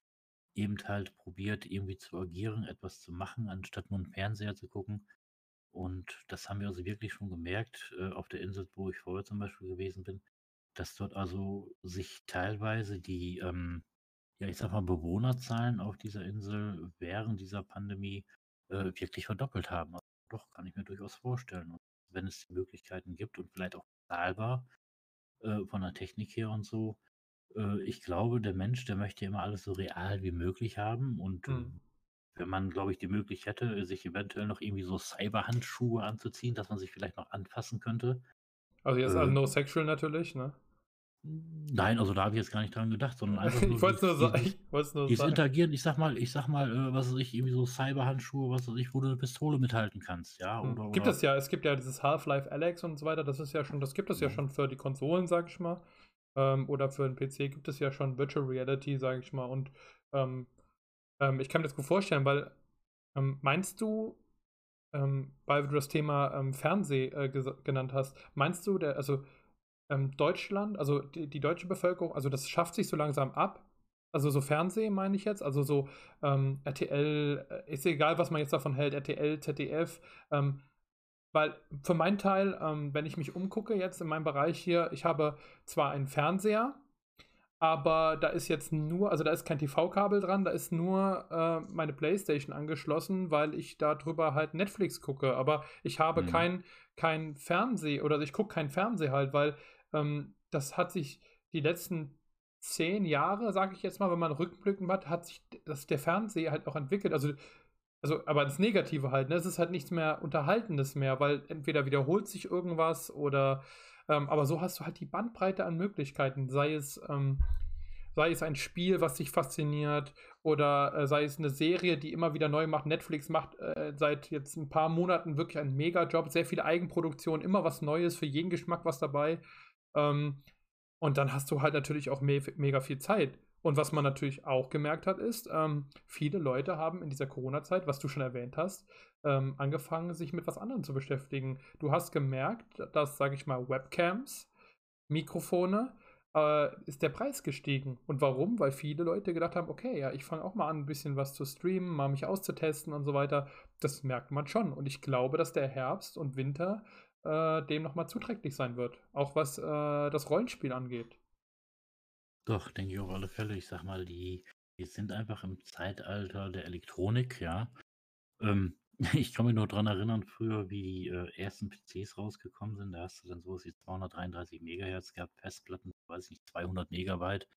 eben halt probiert, irgendwie zu agieren, etwas zu machen, anstatt nur 'n Fernseher zu gucken. Und das haben wir also wirklich schon gemerkt, äh, auf der Insel, wo ich vorher zum Beispiel gewesen bin, dass dort also sich teilweise die, ähm, ja, ich sage mal, Bewohnerzahlen auf dieser Insel während dieser Pandemie, äh, wirklich verdoppelt haben. Also, doch, kann ich mir durchaus vorstellen. Und wenn es die Möglichkeiten gibt und vielleicht auch bezahlbar, äh, von der Technik her und so. Äh, ich glaube, der Mensch, der möchte immer alles so real wie möglich haben und, äh, Mhm. wenn man, glaube ich, die Möglich hätte, sich eventuell noch irgendwie so Cyberhandschuhe anzuziehen, dass man sich vielleicht noch anfassen könnte. Also, jetzt also, Äh no sexual natürlich, ne? Nein, also, da habe ich jetzt gar nicht dran gedacht, sondern [LAUGHS] einfach Ich nur wollte es nur dieses [LAUGHS] ich wollte nur dieses sagen. Interagieren. Ich sage mal ich sage mal, äh, was weiß ich, irgendwie so Cyberhandschuhe, was weiß ich, wo du 'ne Pistole mithalten kannst, ja, Hm, oder gibt oder es ja. Es gibt ja dieses Half-Life Alyx und so weiter. Das ist ja schon das gibt es ja Ja. schon für die Konsolen, sage ich mal. Ähm, oder für 'n PC gibt es ja schon Virtual Reality, sage ich mal. Und, ähm, ähm, ich kann mir das gut vorstellen, weil, ähm, meinst du, ähm, weil du das Thema, ähm, Fernseh, äh, genannt hast, meinst du, der also, ähm, Deutschland, also, die die deutsche Bevölkerung also, das schafft sich so langsam ab? Also, so Fernsehen meine ich jetzt, also, so, ähm, RTL, äh, ist egal, was man jetzt davon hält, RTL, ZDF, ähm, weil für meinen Teil, ähm, wenn ich mich umgucke jetzt in meinem Bereich hier, ich habe zwar einen Fernseher, aber da ist jetzt nur also, da ist kein TV-Kabel dran, da ist nur, äh, meine Playstation angeschlossen, weil ich da drüber halt Netflix gucke. Aber ich habe Mhm. kein kein Fernseh oder ich gucke keinen Fernseh halt, weil, ähm, das hat sich die letzten 10 Jahre, sage ich jetzt mal, wenn man rückblickend hat, hat sich das der Fernseher halt auch entwickelt. Also also, aber das Negative halt, ne? Es ist halt nichts mehr Unterhaltendes mehr, weil entweder wiederholt sich irgendwas oder ähm, aber so hast du halt die Bandbreite an Möglichkeiten, sei es, ähm sei es ein Spiel, was dich fasziniert oder, äh, sei es 'ne Serie, die immer wieder neu macht. Netflix macht, äh, seit jetzt 'n paar Monaten wirklich einen Megajob, sehr viele Eigenproduktionen, immer was Neues, für jeden Geschmack was dabei. Ähm, und dann hast du halt natürlich auch me mega viel Zeit. Und was man natürlich auch gemerkt hat, ist, ähm, viele Leute haben in dieser Corona-Zeit, was du schon erwähnt hast, ähm, angefangen, sich mit was anderem zu beschäftigen. Du hast gemerkt, dass, sage ich mal, Webcams, Mikrofone äh, ist der Preis gestiegen. Und warum? Weil viele Leute gedacht haben: „Okay, ja, ich fange auch mal an, 'n bisschen was zu streamen, mal mich auszutesten und so weiter.“ Das merkt man schon. Und ich glaube, dass der Herbst und Winter, äh, dem nochmal zuträglich sein wird. Auch was äh, das Rollenspiel angeht. Doch, denke ich auf alle Fälle. Ich sag mal, die, die sind einfach im Zeitalter der Elektronik, ja. Ähm, [LAUGHS] ich kann mich nur daran erinnern, früher, wie die äh, ersten PCs rausgekommen sind. Da hast du dann sowas wie 233 Megahertz gehabt, Festplatten, weiß ich nicht, 200 Megabyte.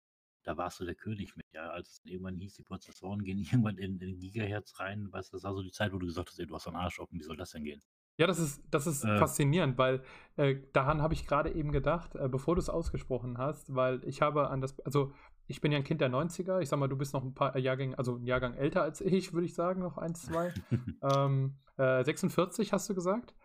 Da warst du der König mit, ja. Als es irgendwann hieß, die Prozessoren gehen [LAUGHS] irgendwann in, in Gigahertz rein, weißt du, das war so die Zeit, wo du gesagt hast, ey, du hast einen Arsch offen, wie soll das denn gehen? Ja, das ist, das ist Äh, faszinierend, weil äh, daran habe ich gerade eben gedacht, äh, bevor du es ausgesprochen hast, weil ich habe an das, also ich bin ja ein Kind der 90er, ich sag mal, du bist noch ein paar Jahrgänge, also ein Jahrgang älter als ich, würde ich sagen, noch eins, zwei. [LAUGHS] ähm, äh, 46 hast du gesagt?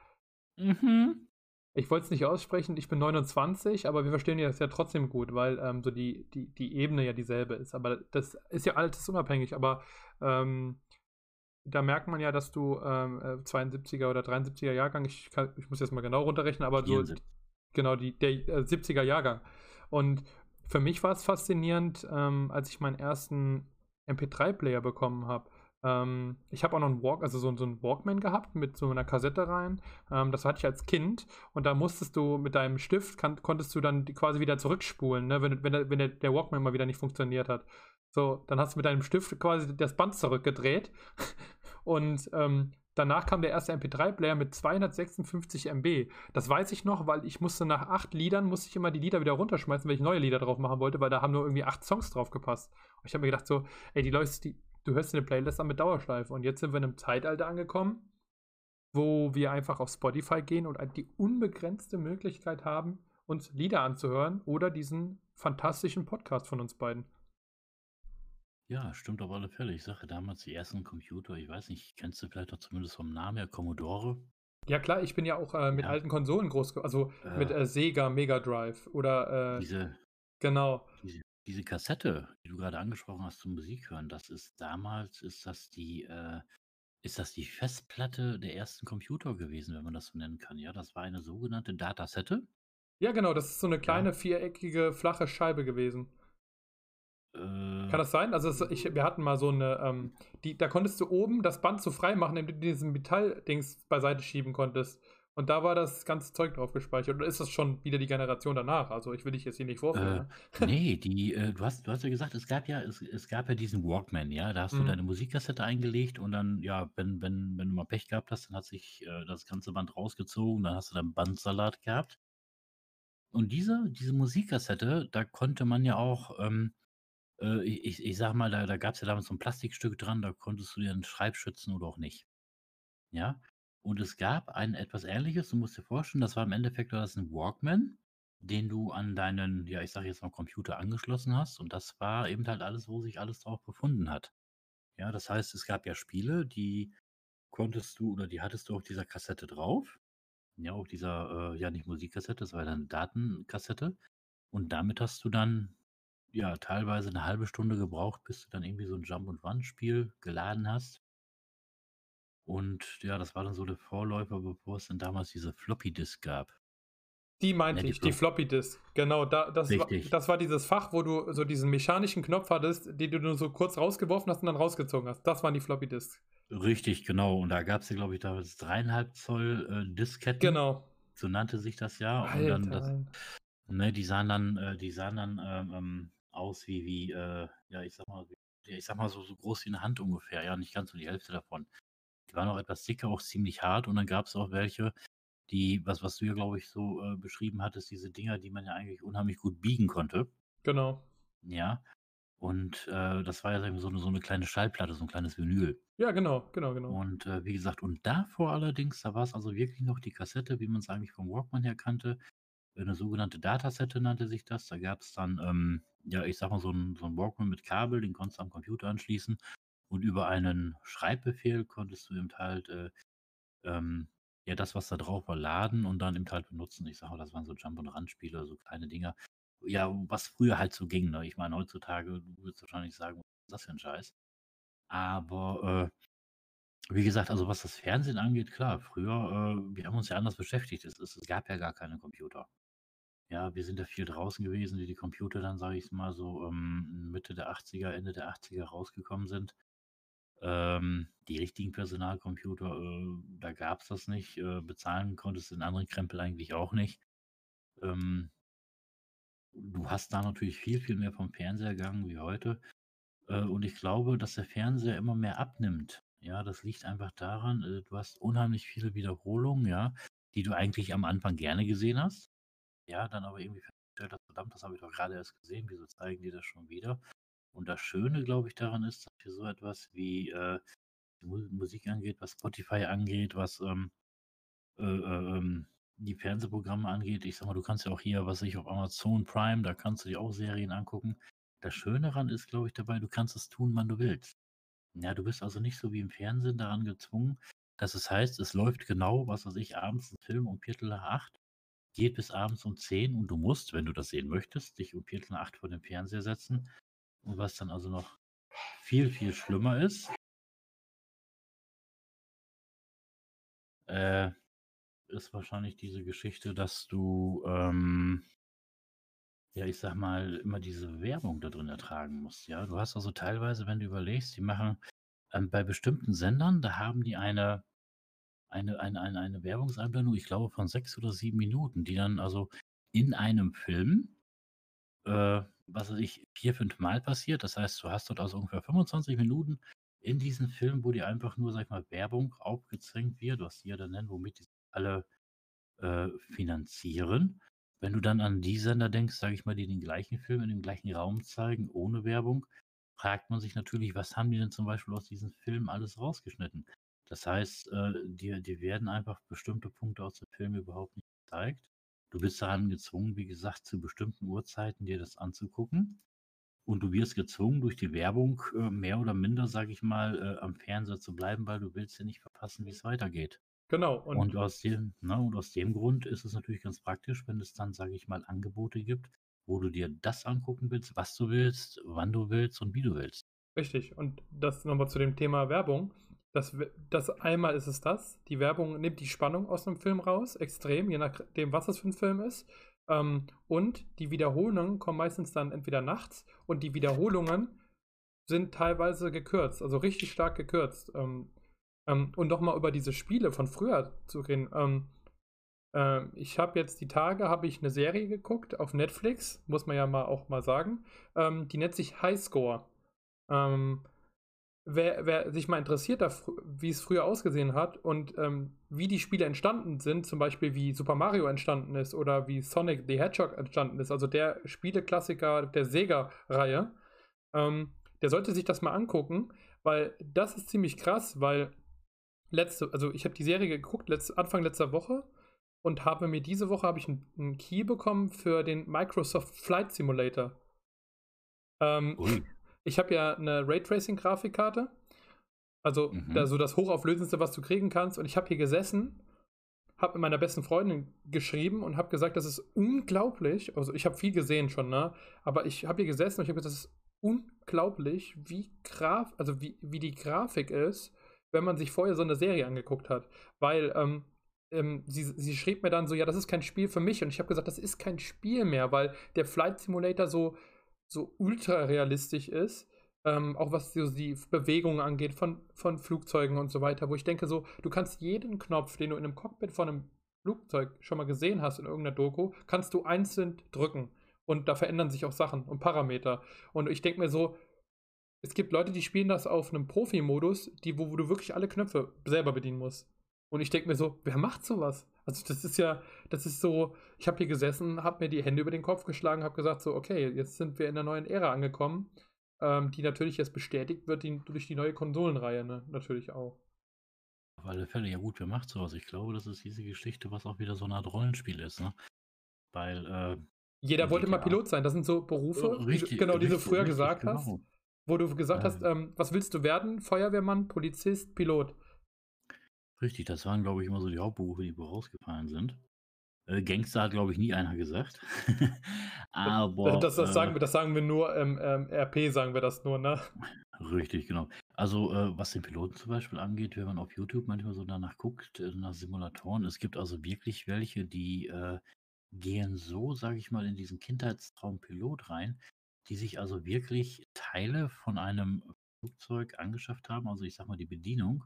mhm. Ich wollte es nicht aussprechen, ich bin 29, aber wir verstehen das ja trotzdem gut, weil ähm, so die, die, die Ebene ja dieselbe ist. Aber das ist ja altersunabhängig, aber ähm, da merkt man ja, dass du ähm, äh, 72er oder 73er Jahrgang, ich, kann, ich muss jetzt mal genau runterrechnen, aber so 74. genau die, der äh, 70er Jahrgang. Und für mich war es faszinierend, ähm, als ich meinen ersten MP3-Player bekommen habe. Ähm, ich habe auch noch einen Walk, also so, so einen Walkman gehabt mit so einer Kassette rein. Ähm, das hatte ich als Kind und da musstest du mit deinem Stift kann, konntest du dann quasi wieder zurückspulen, ne, wenn, wenn, der, wenn der, der Walkman mal wieder nicht funktioniert hat. So, dann hast du mit deinem Stift quasi das Band zurückgedreht [LAUGHS] und ähm, danach kam der erste MP3-Player mit 256 MB. Das weiß ich noch, weil ich musste nach acht Liedern, musste ich immer die Lieder wieder runterschmeißen, weil ich neue Lieder drauf machen wollte, weil da haben nur irgendwie acht Songs drauf gepasst. Und ich habe mir gedacht so, ey, die Leute, die, du hörst eine Playlist an mit Dauerschleife. Und jetzt sind wir in einem Zeitalter angekommen, wo wir einfach auf Spotify gehen und die unbegrenzte Möglichkeit haben, uns Lieder anzuhören oder diesen fantastischen Podcast von uns beiden. Ja, stimmt auf alle Fälle. Ich sage damals die ersten Computer, ich weiß nicht, kennst du vielleicht auch zumindest vom Namen her Commodore? Ja klar, ich bin ja auch äh, mit Ja. alten Konsolen groß, also mit Äh, äh, Sega Mega Drive oder äh, diese, genau. diese, diese Kassette, die du gerade angesprochen hast zum Musik hören, das ist damals, ist das die, äh, ist das die Festplatte der ersten Computer gewesen, wenn man das so nennen kann. Ja, das war eine sogenannte Datasette. Ja, genau, das ist so eine Ja. kleine viereckige flache Scheibe gewesen. Kann Äh, das sein? Also es, ich, wir hatten mal so eine, ähm, die, da konntest du oben das Band so frei machen, indem du diesen Metalldings beiseite schieben konntest. Und da war das ganze Zeug drauf gespeichert. Oder ist das schon wieder die Generation danach? Also ich will dich jetzt hier nicht vorführen. Äh, ne? [LAUGHS] nee, die, äh, du hast, du hast ja gesagt, es gab ja, es, es gab ja diesen Walkman, ja, da hast du Mhm. deine Musikkassette eingelegt und dann, ja, wenn, wenn, wenn du mal Pech gehabt hast, dann hat sich äh, das ganze Band rausgezogen, dann hast du dann Bandsalat gehabt. Und diese, diese Musikkassette, da konnte man ja auch, ähm, äh, ich, ich- sag mal, da, da gab es ja damals so ein Plastikstück dran, da konntest du dir einen Schreibschützen oder auch nicht. Ja. Und es gab ein etwas Ähnliches, du musst dir vorstellen, das war im Endeffekt das ein Walkman, den du an deinen, ja, ich sage jetzt mal Computer angeschlossen hast. Und das war eben halt alles, wo sich alles drauf befunden hat. Ja, das heißt, es gab ja Spiele, die konntest du oder die hattest du auf dieser Kassette drauf. Ja, auf dieser, äh, ja, nicht Musikkassette, das war dann eine Datenkassette. Und damit hast du dann, ja, teilweise eine halbe Stunde gebraucht, bis du dann irgendwie so ein Jump-and-Run-Spiel geladen hast. Und ja, das war dann so der Vorläufer, bevor es dann damals diese Floppy-Disk gab. Die meinte Ja, die ich, die Flop- Floppy Disk. Genau, da, das, war, das war dieses Fach, wo du so diesen mechanischen Knopf hattest, den du nur so kurz rausgeworfen hast und dann rausgezogen hast. Das waren die Floppy Disks. Richtig, genau. Und da gab es ja, glaube ich, damals dreieinhalb Zoll äh, Disketten. Genau. So nannte sich das ja. Und dann das, Alter. ne, die sahen dann, äh, die sahen dann ähm, ähm, aus wie, wie, äh, ja, ich sag mal, ja, ich sag mal so, so groß wie eine Hand ungefähr, ja, nicht ganz so die Hälfte davon. Die waren auch etwas dicker, auch ziemlich hart und dann gab es auch welche, die, was, was du ja, glaube ich, so äh, beschrieben hattest, diese Dinger, die man ja eigentlich unheimlich gut biegen konnte. Genau. Ja. Und äh, das war ja so eine, so eine kleine Schallplatte, so ein kleines Vinyl. Ja, genau, genau, genau. Und äh, wie gesagt, und davor allerdings, da war es also wirklich noch die Kassette, wie man es eigentlich vom Walkman her kannte. Eine sogenannte Datasette nannte sich das. Da gab es dann, ähm, ja, ich sag mal, so ein, so ein Walkman mit Kabel, den konntest du am Computer anschließen. Und über einen Schreibbefehl konntest du eben halt, äh, ähm, ja, das, was da drauf war, laden und dann eben halt benutzen. Ich sag mal, das waren so Jump- und Run-Spiele, so kleine Dinger. Ja, was früher halt so ging. Ne? Ich meine, heutzutage, du würdest wahrscheinlich sagen, was ist das für ein Scheiß? Aber äh, wie gesagt, also was das Fernsehen angeht, klar, früher, äh, wir haben uns ja anders beschäftigt. Es, es, es gab ja gar keine Computer. Ja, wir sind ja viel draußen gewesen, wie die Computer dann, sage ich mal, so ähm, Mitte der 80er, Ende der 80er rausgekommen sind. Ähm, die richtigen Personalcomputer, äh, da gab es das nicht. Äh, bezahlen konntest du den anderen Krempel eigentlich auch nicht. Ähm, du hast da natürlich viel, viel mehr vom Fernseher gegangen wie heute. Äh, und ich glaube, dass der Fernseher immer mehr abnimmt. Ja, das liegt einfach daran, äh, du hast unheimlich viele Wiederholungen, ja, die du eigentlich am Anfang gerne gesehen hast. Ja, dann aber irgendwie festgestellt hast, verdammt, das habe ich doch gerade erst gesehen, wieso zeigen die das schon wieder? Und das Schöne, glaube ich, daran ist, dass wir so etwas wie äh, Musik angeht, was Spotify angeht, was ähm, äh, äh, ähm, die Fernsehprogramme angeht. Ich sag mal, du kannst ja auch hier, was ich auf Amazon Prime, da kannst du dir auch Serien angucken. Das Schöne daran ist, glaube ich, dabei, du kannst es tun, wann du willst. Ja, du bist also nicht so wie im Fernsehen daran gezwungen, dass es heißt, es läuft genau, was weiß ich, abends ein Film um Viertel nach acht, geht bis abends um zehn und du musst, wenn du das sehen möchtest, dich um Viertel nach acht vor den Fernseher setzen. Und was dann also noch viel, viel schlimmer ist, äh, ist wahrscheinlich diese Geschichte, dass du, ähm, ja, ich sag mal, immer diese Werbung da drin ertragen musst. Ja, du hast also teilweise, wenn du überlegst, die machen ähm, bei bestimmten Sendern, da haben die eine, eine, eine, eine, eine Werbungseinblendung, ich glaube, von sechs oder sieben Minuten, die dann also in einem Film, äh, was weiß ich, vier, fünf Mal passiert. Das heißt, du hast dort also ungefähr 25 Minuten in diesem Film, wo dir einfach nur, sag ich mal, Werbung aufgezwängt wird, was die ja dann nennen, womit die alle äh, finanzieren. Wenn du dann an die Sender denkst, sage ich mal, die den gleichen Film in dem gleichen Raum zeigen, ohne Werbung, fragt man sich natürlich, was haben die denn zum Beispiel aus diesem Film alles rausgeschnitten? Das heißt, äh, dir, dir werden einfach bestimmte Punkte aus dem Film überhaupt nicht gezeigt. Du bist daran gezwungen, wie gesagt, zu bestimmten Uhrzeiten dir das anzugucken. Und du wirst gezwungen, durch die Werbung äh, mehr oder minder, sage ich mal, äh, am Fernseher zu bleiben, weil du willst ja nicht verpassen, wie es weitergeht. Genau. Und, und, aus dem, ne, und aus dem Grund ist es natürlich ganz praktisch, wenn es dann, sage ich mal, Angebote gibt, wo du dir das angucken willst, was du willst, wann du willst und wie du willst. Richtig. Und das nochmal zu dem Thema Werbung. Das, das einmal ist es das. Die Werbung nimmt die Spannung aus dem Film raus, extrem, je nachdem, was das für ein Film ist. Ähm, und die Wiederholungen kommen meistens dann entweder nachts und die Wiederholungen sind teilweise gekürzt, also richtig stark gekürzt. Ähm, ähm, und nochmal über diese Spiele von früher zu reden. Ähm, äh, ich habe jetzt die Tage habe ich eine Serie geguckt auf Netflix, muss man ja mal auch mal sagen. Ähm, die nennt sich Highscore. Ähm, wer, wer, sich mal interessiert, wie es früher ausgesehen hat und ähm, wie die Spiele entstanden sind, zum Beispiel wie Super Mario entstanden ist oder wie Sonic the Hedgehog entstanden ist, also der Spieleklassiker der Sega-Reihe, ähm, der sollte sich das mal angucken, weil das ist ziemlich krass, weil letzte, also ich habe die Serie geguckt, letzte, Anfang letzter Woche und habe mir diese Woche habe ich einen, Key bekommen für den Microsoft Flight Simulator. Ähm, ich habe ja eine Raytracing-Grafikkarte, also mhm. da, so das hochauflösendste, was du kriegen kannst. Und ich habe hier gesessen, habe mit meiner besten Freundin geschrieben und habe gesagt, das ist unglaublich. Also ich habe viel gesehen schon, ne? Aber ich habe hier gesessen und ich habe gesagt, das ist unglaublich, wie Graf, also wie, wie die Grafik ist wenn man sich vorher so eine Serie angeguckt hat. Weil ähm, ähm, sie, sie schrieb mir dann so, ja, das ist kein Spiel für mich. Und ich habe gesagt, das ist kein Spiel mehr, weil der Flight Simulator so, so ultra realistisch ist. Ähm, auch was so die Bewegungen angeht von, von Flugzeugen und so weiter, wo ich denke so, du kannst jeden Knopf, den du in einem Cockpit von einem Flugzeug schon mal gesehen hast in irgendeiner Doku, kannst du einzeln drücken. Und da verändern sich auch Sachen und Parameter. Und ich denke mir so, es gibt Leute, die spielen das auf einem Profi-Modus, die, wo, wo, du wirklich alle Knöpfe selber bedienen musst. Und ich denke mir so, wer macht sowas? Also das ist ja, das ist so, ich habe hier gesessen, habe mir die Hände über den Kopf geschlagen, habe gesagt so, okay, jetzt sind wir in der neuen Ära angekommen, ähm, die natürlich jetzt bestätigt wird die, durch die neue Konsolenreihe, ne? natürlich auch. Auf alle Fälle, ja gut, wer macht sowas? Ich glaube, das ist diese Geschichte, was auch wieder so eine Art Rollenspiel ist, ne? Weil, äh, jeder wollte mal Pilot sein. Das sind so Berufe, richtig, genau, die richtig, du früher richtig, gesagt genau. hast wo du gesagt hast, ähm, was willst du werden? Feuerwehrmann, Polizist, Pilot. Richtig, das waren, glaube ich, immer so die Hauptberufe, die rausgefallen sind. Äh, Gangster hat, glaube ich, nie einer gesagt. [LAUGHS] Aber. Das, das, sagen äh, wir, das sagen wir nur im ähm, RP, sagen wir das nur, ne? Richtig, genau. Also, äh, was den Piloten zum Beispiel angeht, wenn man auf YouTube manchmal so danach guckt, äh, nach Simulatoren, es gibt also wirklich welche, die äh, gehen so, sage ich mal, in diesen Kindheitstraum Pilot rein, die sich also wirklich Teile von einem Flugzeug angeschafft haben, also ich sag mal die Bedienung.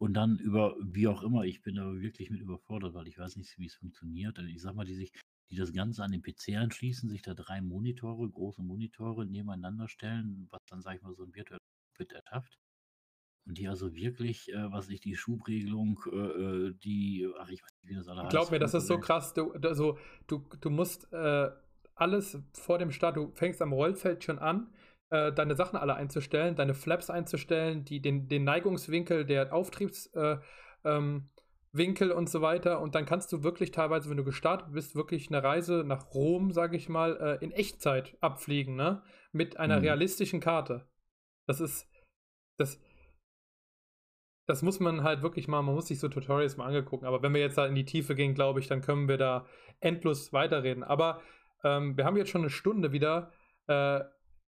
Und dann über, wie auch immer, ich bin da wirklich mit überfordert, weil ich weiß nicht, wie es funktioniert. Also ich sag mal, die sich, die das Ganze an den PC anschließen, sich da drei Monitore, große Monitore nebeneinander stellen, was dann, sag ich mal, so ein virtuelles Cockpit erschafft. Und die also wirklich, äh, was ich, die Schubregelung, äh, äh, die, ach, ich weiß nicht, wie das alle heißt. Glaub mir, das ist so krass. Du, also, du, du musst äh, alles vor dem Start, du fängst am Rollfeld schon an, äh, deine Sachen alle einzustellen, deine Flaps einzustellen, die, den, den Neigungswinkel, der Auftriebswinkel äh, ähm, und so weiter. Und dann kannst du wirklich teilweise, wenn du gestartet bist, wirklich eine Reise nach Rom, sage ich mal, äh, in Echtzeit abfliegen, ne? Mit einer mhm. realistischen Karte. Das ist, das, das muss man halt wirklich mal, man muss sich so Tutorials mal angegucken. Aber wenn wir jetzt da in die Tiefe gehen, glaube ich, dann können wir da endlos weiterreden. Aber ähm, wir haben jetzt schon eine Stunde wieder. Äh,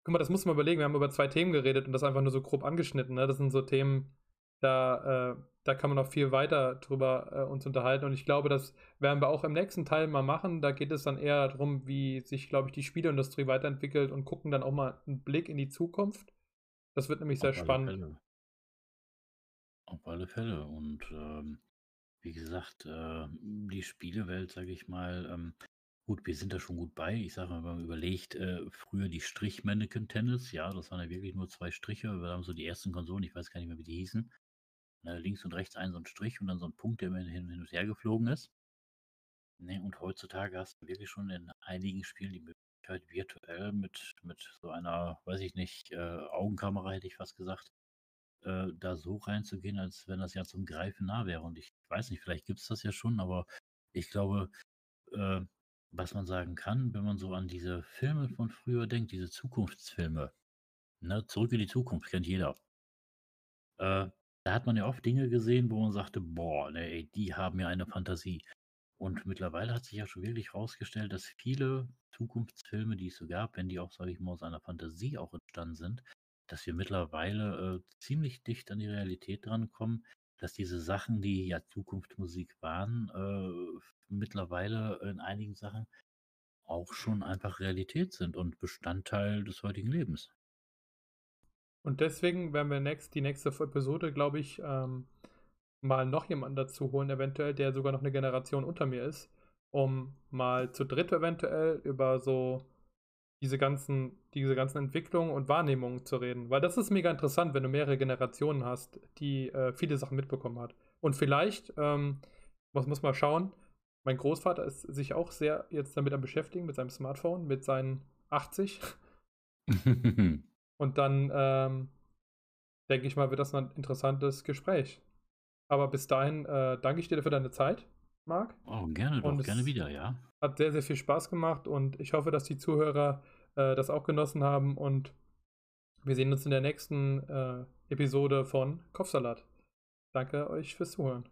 guck mal, das muss man überlegen. Wir haben über zwei Themen geredet und das einfach nur so grob angeschnitten. Ne? Das sind so Themen, da, äh, da kann man noch viel weiter drüber äh, uns unterhalten. Und ich glaube, das werden wir auch im nächsten Teil mal machen. Da geht es dann eher darum, wie sich, glaube ich, die Spieleindustrie weiterentwickelt und gucken dann auch mal einen Blick in die Zukunft. Das wird nämlich sehr spannend. Fälle. Auf alle Fälle. Und ähm, wie gesagt, äh, die Spielewelt, sage ich mal, ähm, Gut, wir sind da schon gut bei. Ich sage mal, wenn man überlegt, äh, früher die Strich-Mannequin-Tennis, ja, das waren ja wirklich nur zwei Striche. Wir haben so die ersten Konsolen, ich weiß gar nicht mehr, wie die hießen. Ne, links und rechts ein so ein Strich und dann so ein Punkt, der immer hin, hin und her geflogen ist. Ne, und heutzutage hast du wirklich schon in einigen Spielen die Möglichkeit, virtuell mit, mit so einer, weiß ich nicht, äh, Augenkamera hätte ich fast gesagt, äh, da so reinzugehen, als wenn das ja zum Greifen nah wäre. Und ich weiß nicht, vielleicht gibt es das ja schon, aber ich glaube, äh, was man sagen kann, wenn man so an diese Filme von früher denkt, diese Zukunftsfilme, ne, Zurück in die Zukunft kennt jeder. Äh, da hat man ja oft Dinge gesehen, wo man sagte, boah, ne, ey, die haben ja eine Fantasie. Und mittlerweile hat sich ja schon wirklich herausgestellt, dass viele Zukunftsfilme, die es so gab, wenn die auch, sage ich mal, aus einer Fantasie auch entstanden sind, dass wir mittlerweile äh, ziemlich dicht an die Realität drankommen, dass diese Sachen, die ja Zukunftsmusik waren, äh, mittlerweile in einigen Sachen auch schon einfach Realität sind und Bestandteil des heutigen Lebens. Und deswegen werden wir next, die nächste Episode, glaube ich, ähm, mal noch jemanden dazu holen, eventuell, der sogar noch eine Generation unter mir ist, um mal zu dritt eventuell über so diese ganzen, diese ganzen Entwicklungen und Wahrnehmungen zu reden. Weil das ist mega interessant, wenn du mehrere Generationen hast, die äh, viele Sachen mitbekommen hat. Und vielleicht, ähm, muss, muss mal schauen, mein Großvater ist sich auch sehr jetzt damit am beschäftigen, mit seinem Smartphone, mit seinen 80. [LAUGHS] und dann, ähm, denke ich mal, wird das ein interessantes Gespräch. Aber bis dahin äh, danke ich dir für deine Zeit, Marc. Oh, gerne doch, gerne wieder, ja. Hat sehr, sehr viel Spaß gemacht und ich hoffe, dass die Zuhörer äh, das auch genossen haben und wir sehen uns in der nächsten äh, Episode von Kopfsalat. Danke euch fürs Zuhören.